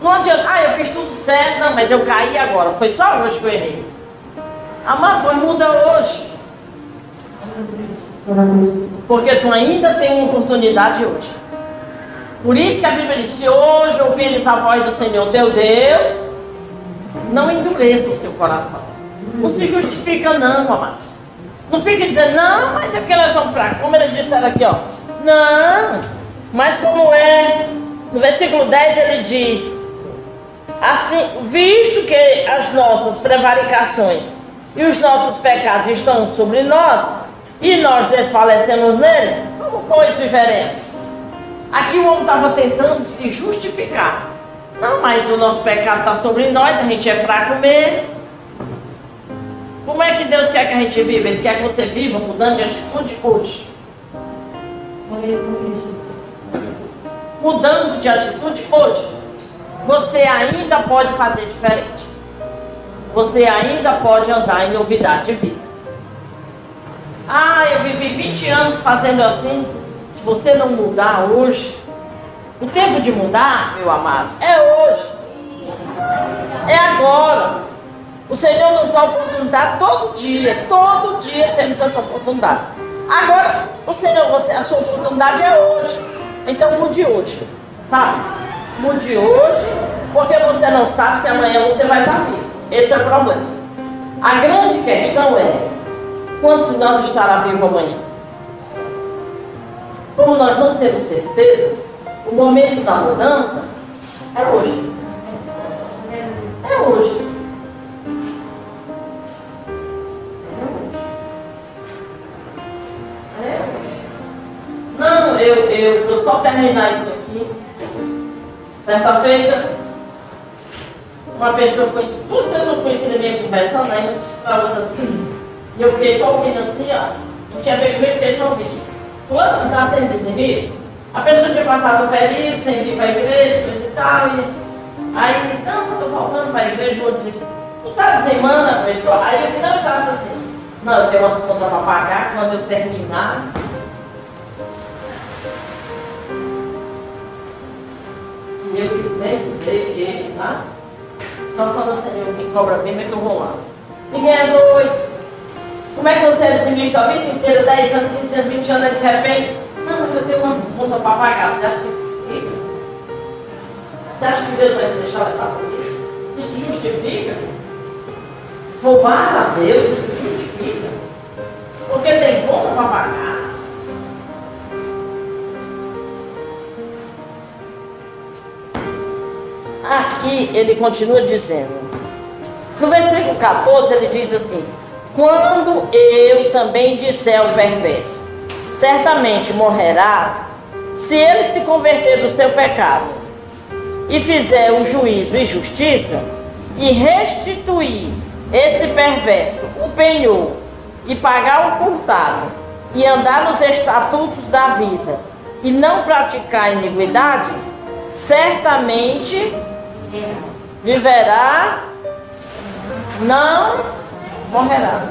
Não adianta, ah, eu fiz tudo certo, não, mas eu caí agora. Foi só hoje que eu errei. Amado, pois muda hoje. Porque tu ainda tem uma oportunidade hoje. Por isso que a Bíblia diz: se hoje ouvires a voz do Senhor teu Deus, não endureça o seu coração. Não se justifica, não, amados. Não fique dizendo, não, mas é porque elas são fracas. Como eles disseram aqui, ó. Não, mas como é. No versículo 10 ele diz: Assim, visto que as nossas prevaricações e os nossos pecados estão sobre nós, e nós desfalecemos nele, como pois viveremos? Aqui o homem estava tentando se justificar. Não, mas o nosso pecado está sobre nós, a gente é fraco mesmo. Como é que Deus quer que a gente viva? Ele quer que você viva mudando de atitude hoje. Mudando de atitude hoje. Você ainda pode fazer diferente. Você ainda pode andar em novidade de vida. Vivi 20 anos fazendo assim. Se você não mudar hoje, o tempo de mudar, meu amado, é hoje. É agora. O Senhor nos dá oportunidade todo dia. Todo dia temos essa oportunidade. Agora, o Senhor, você, a sua oportunidade é hoje. Então mude hoje. Sabe? Mude hoje, porque você não sabe se amanhã você vai estar vivo. Esse é o problema. A grande questão é quantos de nós estará vivo amanhã? Como nós não temos certeza, o momento da mudança é hoje. É hoje. É hoje. Não, eu, eu, eu só terminar isso aqui. Certa feita, uma pessoa, duas pessoas conhecidas minha conversando, aí eu disse para assim, e eu fiquei só ouvindo assim, ó, não tinha ver comigo, fiquei só ouvindo. Quando está sendo desse a pessoa tinha passado o período sem vir para a igreja, coisa e tal, e aí, não, estou voltando para a igreja, o outro disse, tu está dizimando a pessoa? Aí eu não estava assim, não, eu tenho umas contas para pagar, quando eu terminar, e eu disse, nem sei que, tá? Só quando o Senhor me cobra bem, é que eu vou lá. Ninguém é doido. Como é que você é dizimista a vida inteira, 10 anos, 15 anos, 20 anos, de repente? Não, eu tenho umas contas para pagar. Você acha que isso Você acha que Deus vai se deixar levar por isso? Isso justifica? Roubar a Deus, isso justifica? Porque tem conta para pagar. Aqui ele continua dizendo, no versículo 14 ele diz assim: quando eu também disser ao perverso, certamente morrerás, se ele se converter do seu pecado e fizer o juízo e justiça, e restituir esse perverso o penhor e pagar o furtado, e andar nos estatutos da vida, e não praticar iniquidade, certamente viverá, não morrerá.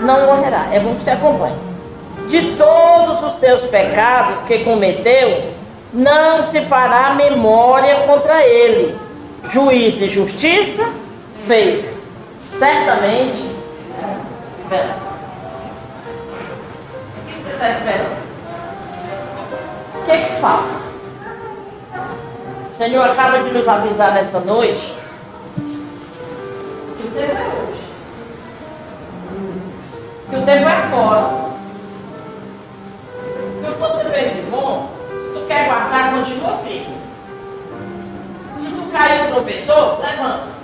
Não morrerá. É bom que você acompanhe. De todos os seus pecados que cometeu, não se fará memória contra ele. Juiz e justiça fez. Certamente. Espera. O que você está esperando? O que, é que falta? O Senhor acaba de nos avisar nessa noite que o tempo é hoje que o tempo é agora. O que você fez de bom, se tu quer guardar, continua firme. Se tu caiu tropeçou, levanta.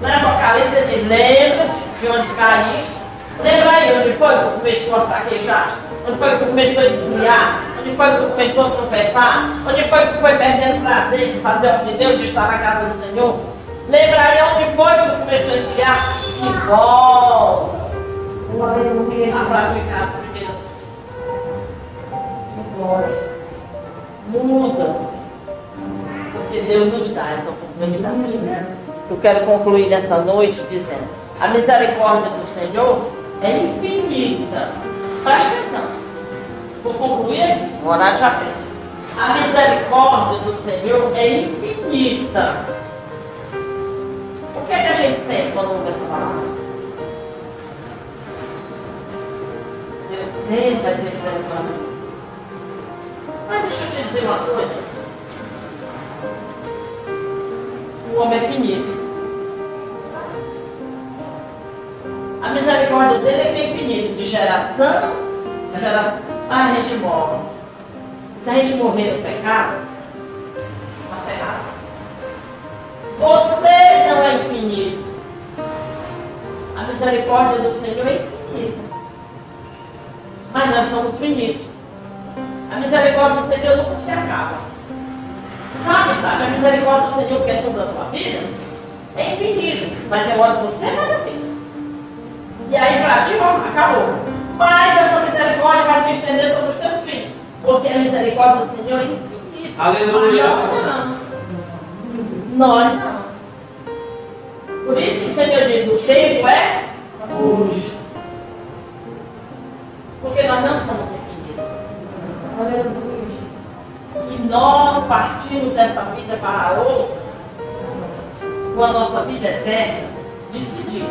Leva a Apocalipse e lembra-te de onde caíste. Lembra aí onde foi que tu começou a fraquejar? Onde foi que tu começou a desviar? Onde foi que tu começou a tropeçar? Onde foi que tu foi perdendo prazer de fazer o que Deus, de estar na casa do Senhor? Lembra aí onde foi que tu começou a esfriar? E volta a praticar as primeiras coisas. Muda. Porque Deus nos dá essa oportunidade. Eu quero concluir nessa noite dizendo: a misericórdia do Senhor é infinita. Presta atenção. Vou concluir aqui, vou orar de apelo. A misericórdia do Senhor é infinita. O que é que a gente sente quando ouve essa palavra? Sempre vai ter problema. Mas deixa eu te dizer uma coisa. O homem é finito. A misericórdia dele é que é de geração a geração. Ah, a gente morre. Se a gente morrer no pecado, está ferrado. Você não é infinito. A misericórdia do Senhor é infinita mas nós somos finitos. A misericórdia do Senhor nunca se acaba. Sabe, Tati, a misericórdia do Senhor que é sobre a tua vida É infinito. Mas tem hora que você vai morrer. E aí para ti, ó, acabou. Mas essa misericórdia vai se estender sobre os teus filhos. Porque a misericórdia do Senhor é infinita. Aleluia. Não. Nós não. Por isso que o Senhor diz, o tempo é hoje. Porque nós não somos infinitos. Aleluia. E nós partimos dessa vida para a outra, com a nossa vida eterna, decidir.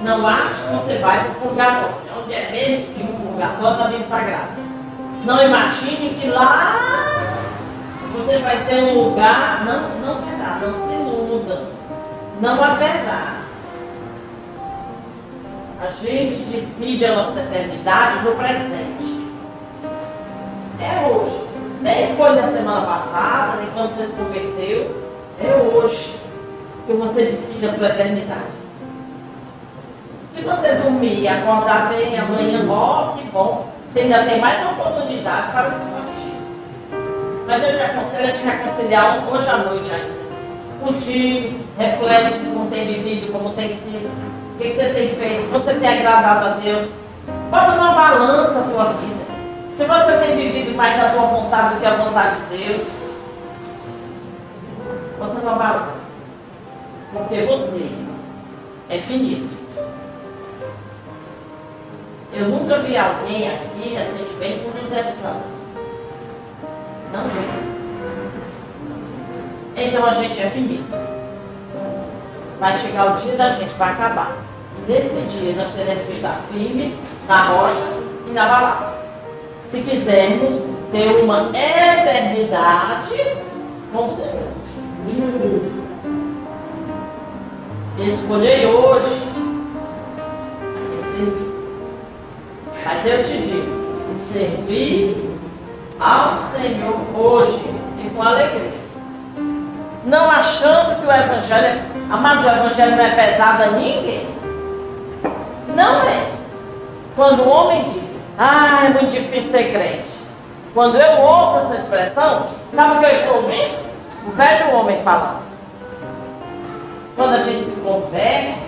Não ache que você vai para o purgatório, onde é mesmo que o purgatório da Bíblia Sagrada. Não imagine que lá você vai ter um lugar, não, não terá, não se iluda, não haverá. A gente decide a nossa eternidade no presente. É hoje. Nem foi na semana passada, nem quando você se converteu. É hoje que você decide a tua eternidade. Se você dormir e acordar bem amanhã, ó, que bom. Você ainda tem mais oportunidade para se corrigir. Mas eu te aconselho a te reconciliar hoje à noite ainda. Contigo, reflete como tem vivido, como tem sido, o que, você tem feito, você tem agradado a Deus. Bota numa balança a tua vida. Se você tem vivido mais a tua vontade do que a vontade de Deus, bota numa balança. Porque você é finito. Eu nunca vi alguém aqui recentemente com 200 anos. Não vi. Então a gente é finito. Vai chegar o dia da gente, vai acabar. E nesse dia nós teremos que estar firme na rocha e na balada. Se quisermos ter uma eternidade com Deus. Escolhei hoje mas eu te digo, servir ao Senhor hoje e com alegria. Não achando que o Evangelho é. Mas o Evangelho não é pesado a ninguém. Não é. Quando o homem diz, ah, é muito difícil ser crente. Quando eu ouço essa expressão, sabe o que eu estou ouvindo? O velho homem falando. Quando a gente se converte,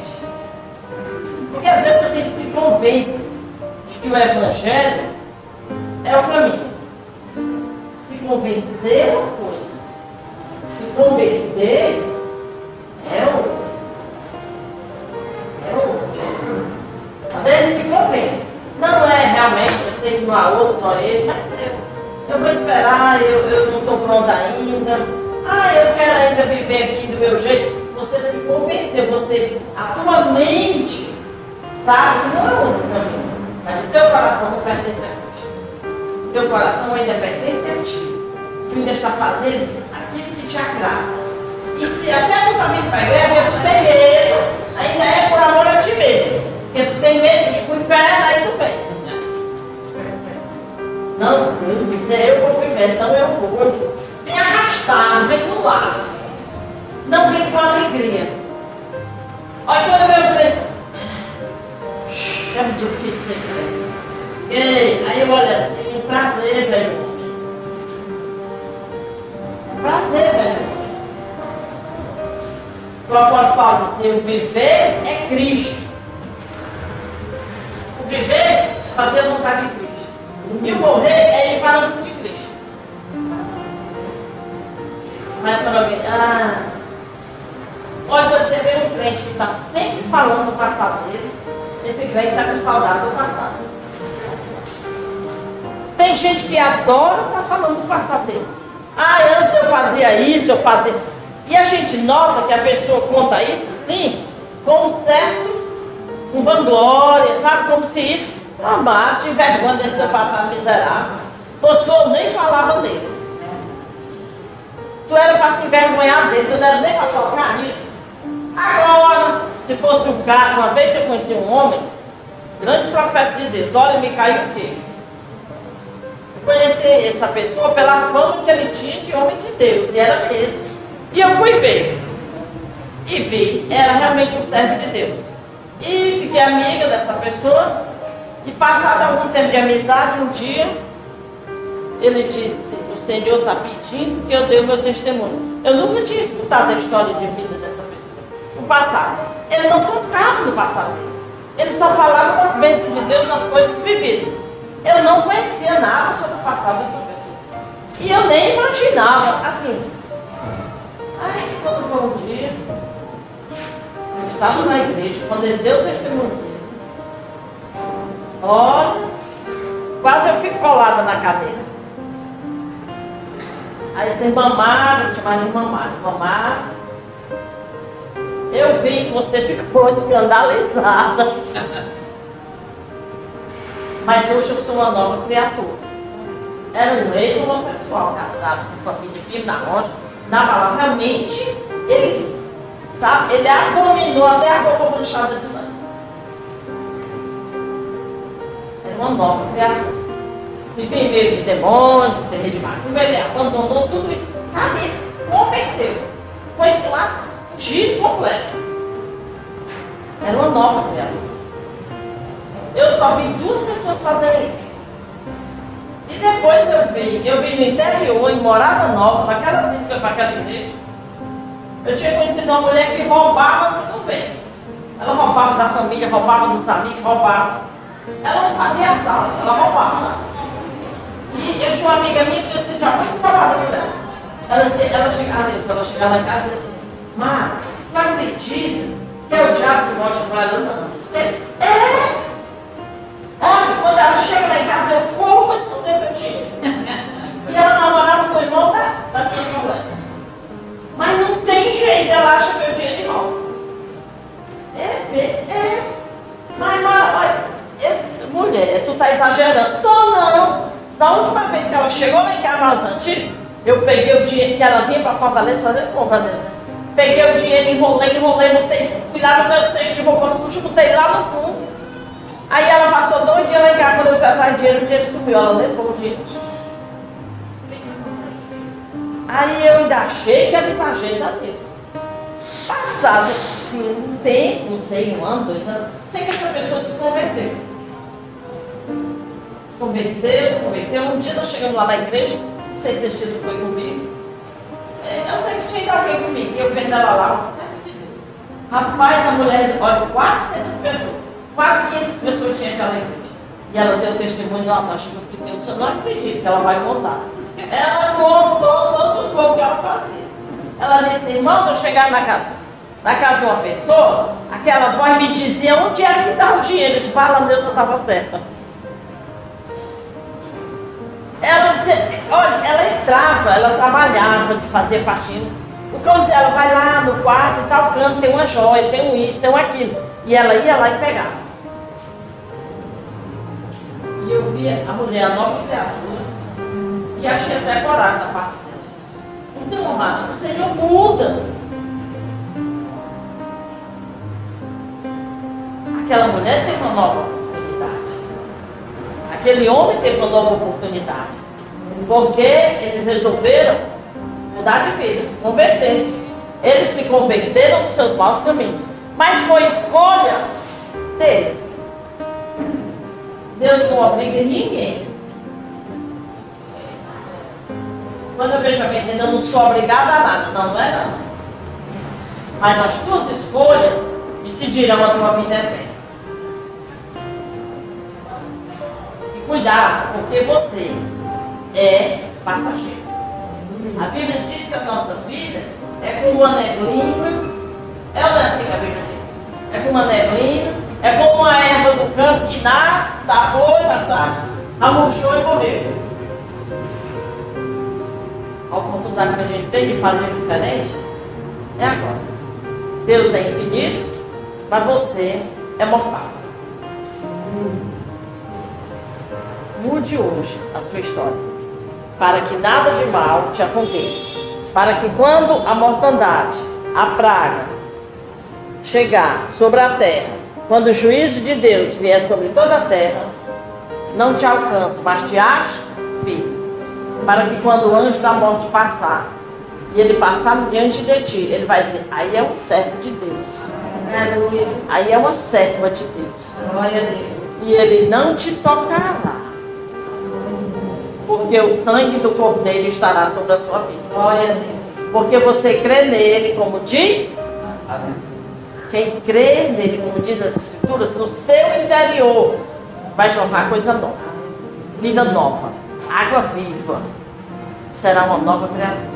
porque às vezes a gente se convence que o Evangelho é o caminho. Se convencer uma coisa, se converter é outra. É. Às vezes se convence. Não é realmente, eu sei que não há outro, só ele, mas eu, eu vou esperar, eu, eu não estou pronta ainda. Ah, eu quero ainda viver aqui do meu jeito. Você se convenceu, você, a tua mente sabe que não é outro caminho. Mas o teu coração não pertence a Cristo. O teu coração ainda pertence a ti. Tu ainda está fazendo aquilo que te agrada. E se até tu também para a igreja, tu tem medo, ainda é por amor a ti mesmo. Porque tu tem medo de ir inferno, aí tu vem. Não, se eu dizer eu vou para inferno, então eu vou. Eu. Vem arrastado, vem no laço. Não vem com alegria. Olha quando eu vejo é muito difícil ser crente. E aí eu olho assim, prazer, velho. Prazer, velho. O apóstolo Paulo disse, o viver é Cristo. O viver é fazer a vontade de Cristo. E o morrer é ir para de Cristo. Mas quando alguém, ah, olha, você vê um crente que está sempre falando do passado dele, esse crente está com saudade do passado. Tem gente que adora estar tá falando do passado dele. Ah, antes eu fazia isso, eu fazia. E a gente nota que a pessoa conta isso assim, com um certo, com vanglória, sabe? Como se isso, amar, tive vergonha desse teu passado miserável. Fosse eu nem falava dele. Tu era para se envergonhar dele, tu não era nem para tocar nisso. Agora, se fosse um cara, uma vez eu conheci um homem, grande profeta de Deus, olha, me caiu o queixo. Eu conheci essa pessoa pela fama que ele tinha de homem de Deus, e era mesmo. E eu fui ver. E vi, era realmente um servo de Deus. E fiquei amiga dessa pessoa. E passado algum tempo de amizade, um dia, ele disse, o Senhor está pedindo que eu dê o meu testemunho. Eu nunca tinha escutado a história de vida dessa pessoa. passado. Ele não tocava no passado dele. Ele só falava das bênçãos de Deus, das coisas vividas. Eu não conhecia nada sobre o passado dessa pessoa. E eu nem imaginava, assim. Ai, quando foi um dia, eu estava na igreja, quando ele deu o testemunho. Olha, quase eu fico colada na cadeira. Aí vocês mamaram, te mais mamaram, mamaram. Eu vi que você ficou <laughs> escandalizada. Mas hoje eu sou uma nova criatura. Era um ex-homossexual, casado, com família, filho na rocha. Na palavra, realmente, ele, sabe, ele abominou até a roupa manchada de sangue. Era uma nova criatura. Meio de demônios, de terreiro de macumba, ele abandonou tudo isso. Sabe, converteu. Foi lá, giro completo. Era uma nova criatura. Eu só vi duas pessoas fazerem isso. E depois eu vi, eu vi no interior, em Morada Nova, naquela zinha para aquela igreja. Eu tinha conhecido uma mulher que roubava assim no vento. Ela roubava da família, roubava dos amigos, roubava. Ela não fazia assalto, ela roubava. E eu tinha uma amiga minha que tinha sido já muito por ela. Ela, chegava, ela chegava em casa e dizia assim, Mar, tu acredita que é o diabo que mostra para ela? Não. É! Olha, quando ela chega lá em casa, eu corro para esconder meu tio. E ela namorava com o irmão da, da minha mulher. Mas não tem jeito, ela acha meu dia de volta. É, é. Mas, mas, é, mulher, tu tá exagerando. Tô não. Da última vez que ela chegou lá em Cavalo Antigo, eu peguei o dinheiro que ela vinha para Fortaleza fazer compra dela. Peguei o dinheiro, enrolei, enrolei, botei, fui lá no meu cesto de roupa suja, botei lá no fundo. Aí ela passou dois dias lá em casa, quando eu fui atrás dinheiro, o dinheiro sumiu, ela levou o dinheiro. Aí eu ainda achei que era exagero da Deus. Passado assim, um tempo, não sei, um ano, dois anos, sei que essa pessoa se converteu. Se converteu, se converteu. Um dia nós chegamos lá na igreja, não sei se esse foi comigo. É, eu sei que tinha alguém comigo, e eu vendo ela lá, certo de Deus. Rapaz, a mulher, olha, 400 pessoas. Quase 500 pessoas tinham aquela igreja. E ela deu testemunho, ó, nós chegamos aqui dentro, eu não acredito que ela vai contar. Ela contou todos os voos que ela fazia. Ela disse, irmãos, eu chegar na casa, na casa de uma pessoa, aquela voz me dizia onde era que estava o dinheiro. Eu disse, fala, Deus, eu estava certa. Ela dizia, olha, ela entrava, ela trabalhava, fazia faxina. O cão dizia, ela vai lá no quarto e tal canto, tem uma joia, tem um isso, tem um aquilo. E ela ia lá e pegava. E a mulher, a nova criatura, que achei até coragem da parte dela. Então, amados, o Senhor muda. Aquela mulher teve uma nova oportunidade. Aquele homem teve uma nova oportunidade. Porque eles resolveram mudar de vida, se converter. Eles se converteram dos seus maus caminhos. Mas foi escolha deles. Deus não obriga ninguém. Quando eu vejo alguém dizendo, eu não sou obrigada a nada. Não, não é não. Mas as tuas escolhas decidirão a tua vida eterna. E cuidado, porque você é passageiro. A Bíblia diz que a nossa vida é como uma neblina. É não é assim que a Bíblia diz? É como uma neblina, é como uma erva do campo que nasce, dá folha, mas tá, amurchou e morreu. A oportunidade que a gente tem de fazer diferente é agora. Deus é infinito, mas você é mortal. Mude hoje a sua história, para que nada de mal te aconteça, para que quando a mortandade, a praga chegar sobre a terra, quando o juízo de Deus vier sobre toda a terra, não te alcance, mas te ache firme, para que quando o anjo da morte passar, e ele passar diante de ti, ele vai dizer, aí é um servo de Deus. Aleluia. Aí é uma serva de Deus. Glória a Deus. E ele não te tocará. Porque o sangue do cordeiro estará sobre a sua vida. Glória a Deus. Porque você crê nele, como diz, Quem crê nele, como diz as escrituras, no seu interior vai jorrar coisa nova, vida nova, água viva. Será uma nova criatura.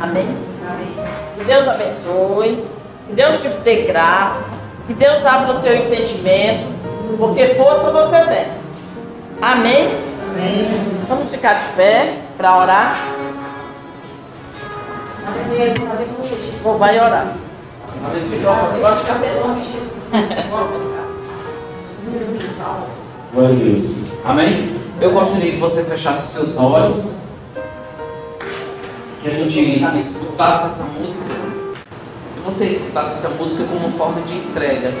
Amém? Amém. Que Deus abençoe, que Deus te dê graça, que Deus abra o teu entendimento, porque força você tem. Amém? Amém. Vamos ficar de pé para orar. Vou vai orar. Gosto de cabelo. Glória a Deus. Amém? Eu gostaria que você fechasse os seus olhos. Que a gente escutasse essa música. Que você escutasse essa música como forma de entrega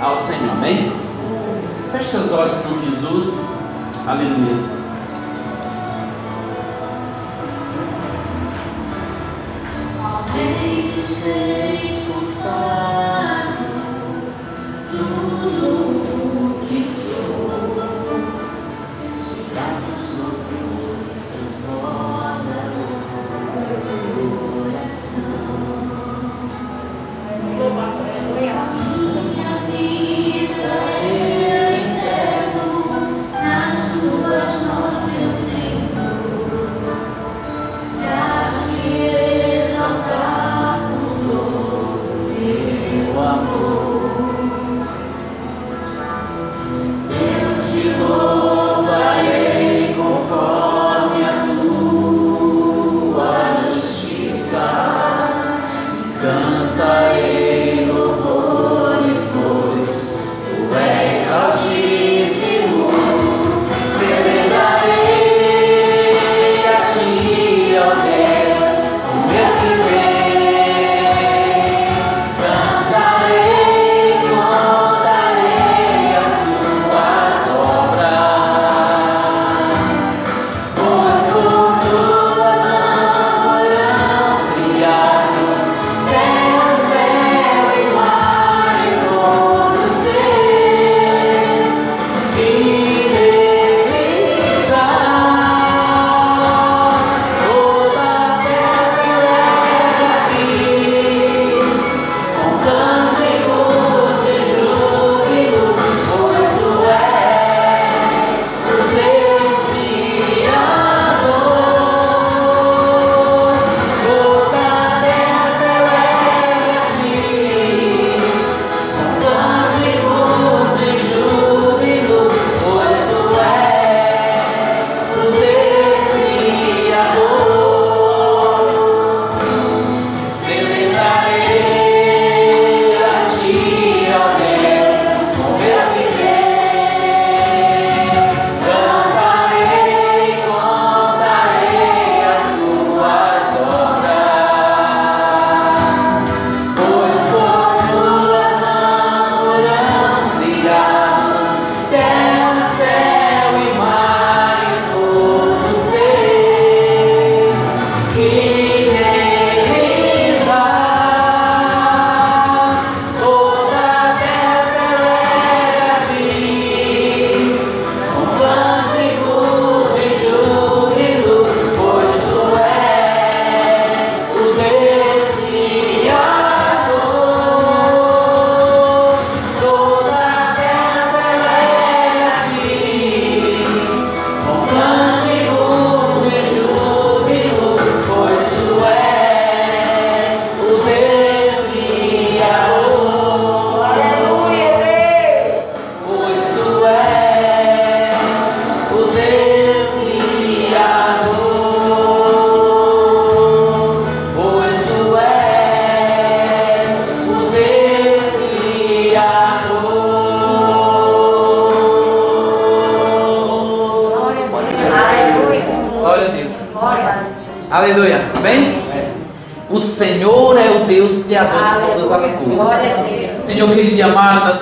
ao Senhor. Amém? Feche seus olhos em nome de Jesus. Aleluia. sa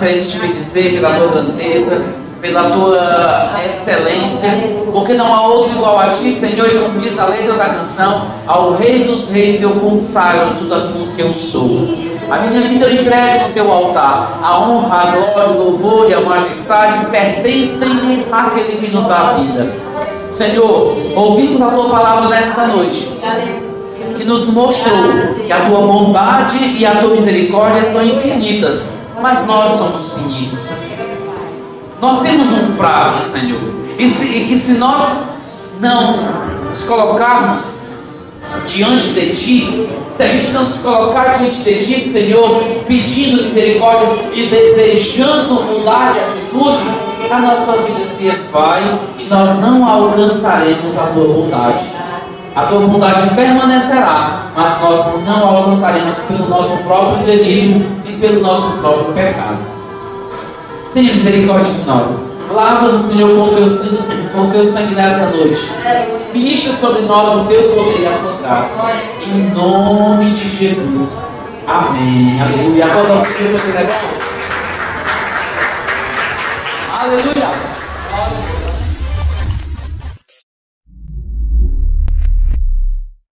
queremos te bendizer pela tua grandeza, pela tua excelência, porque não há outro igual a ti, Senhor, e como diz a letra da canção, ao Rei dos Reis eu consagro tudo aquilo que eu sou. A minha vida eu entrego no teu altar. A honra, a glória, o louvor e a majestade pertencem àquele que nos dá a vida. Senhor, ouvimos a tua palavra nesta noite, que nos mostrou que a tua bondade e a tua misericórdia são infinitas Mas nós somos finitos. Nós temos um prazo, Senhor. E, se, e que se nós não nos colocarmos diante de Ti, se a gente não se colocar diante de Ti, Senhor, pedindo misericórdia e desejando mudar de atitude, a nossa vida se esvai e nós não alcançaremos a Tua bondade. A Tua bondade permanecerá, mas nós não a alcançaremos pelo nosso próprio delírio e pelo nosso próprio pecado. Tenha misericórdia de nós. Lava-nos, Senhor, com teu sangue, com teu sangue nessa noite. Ministra sobre nós o teu poder e a tua graça. Em nome de Jesus. Amém. Aleluia. Agora nosso Deus, Aleluia.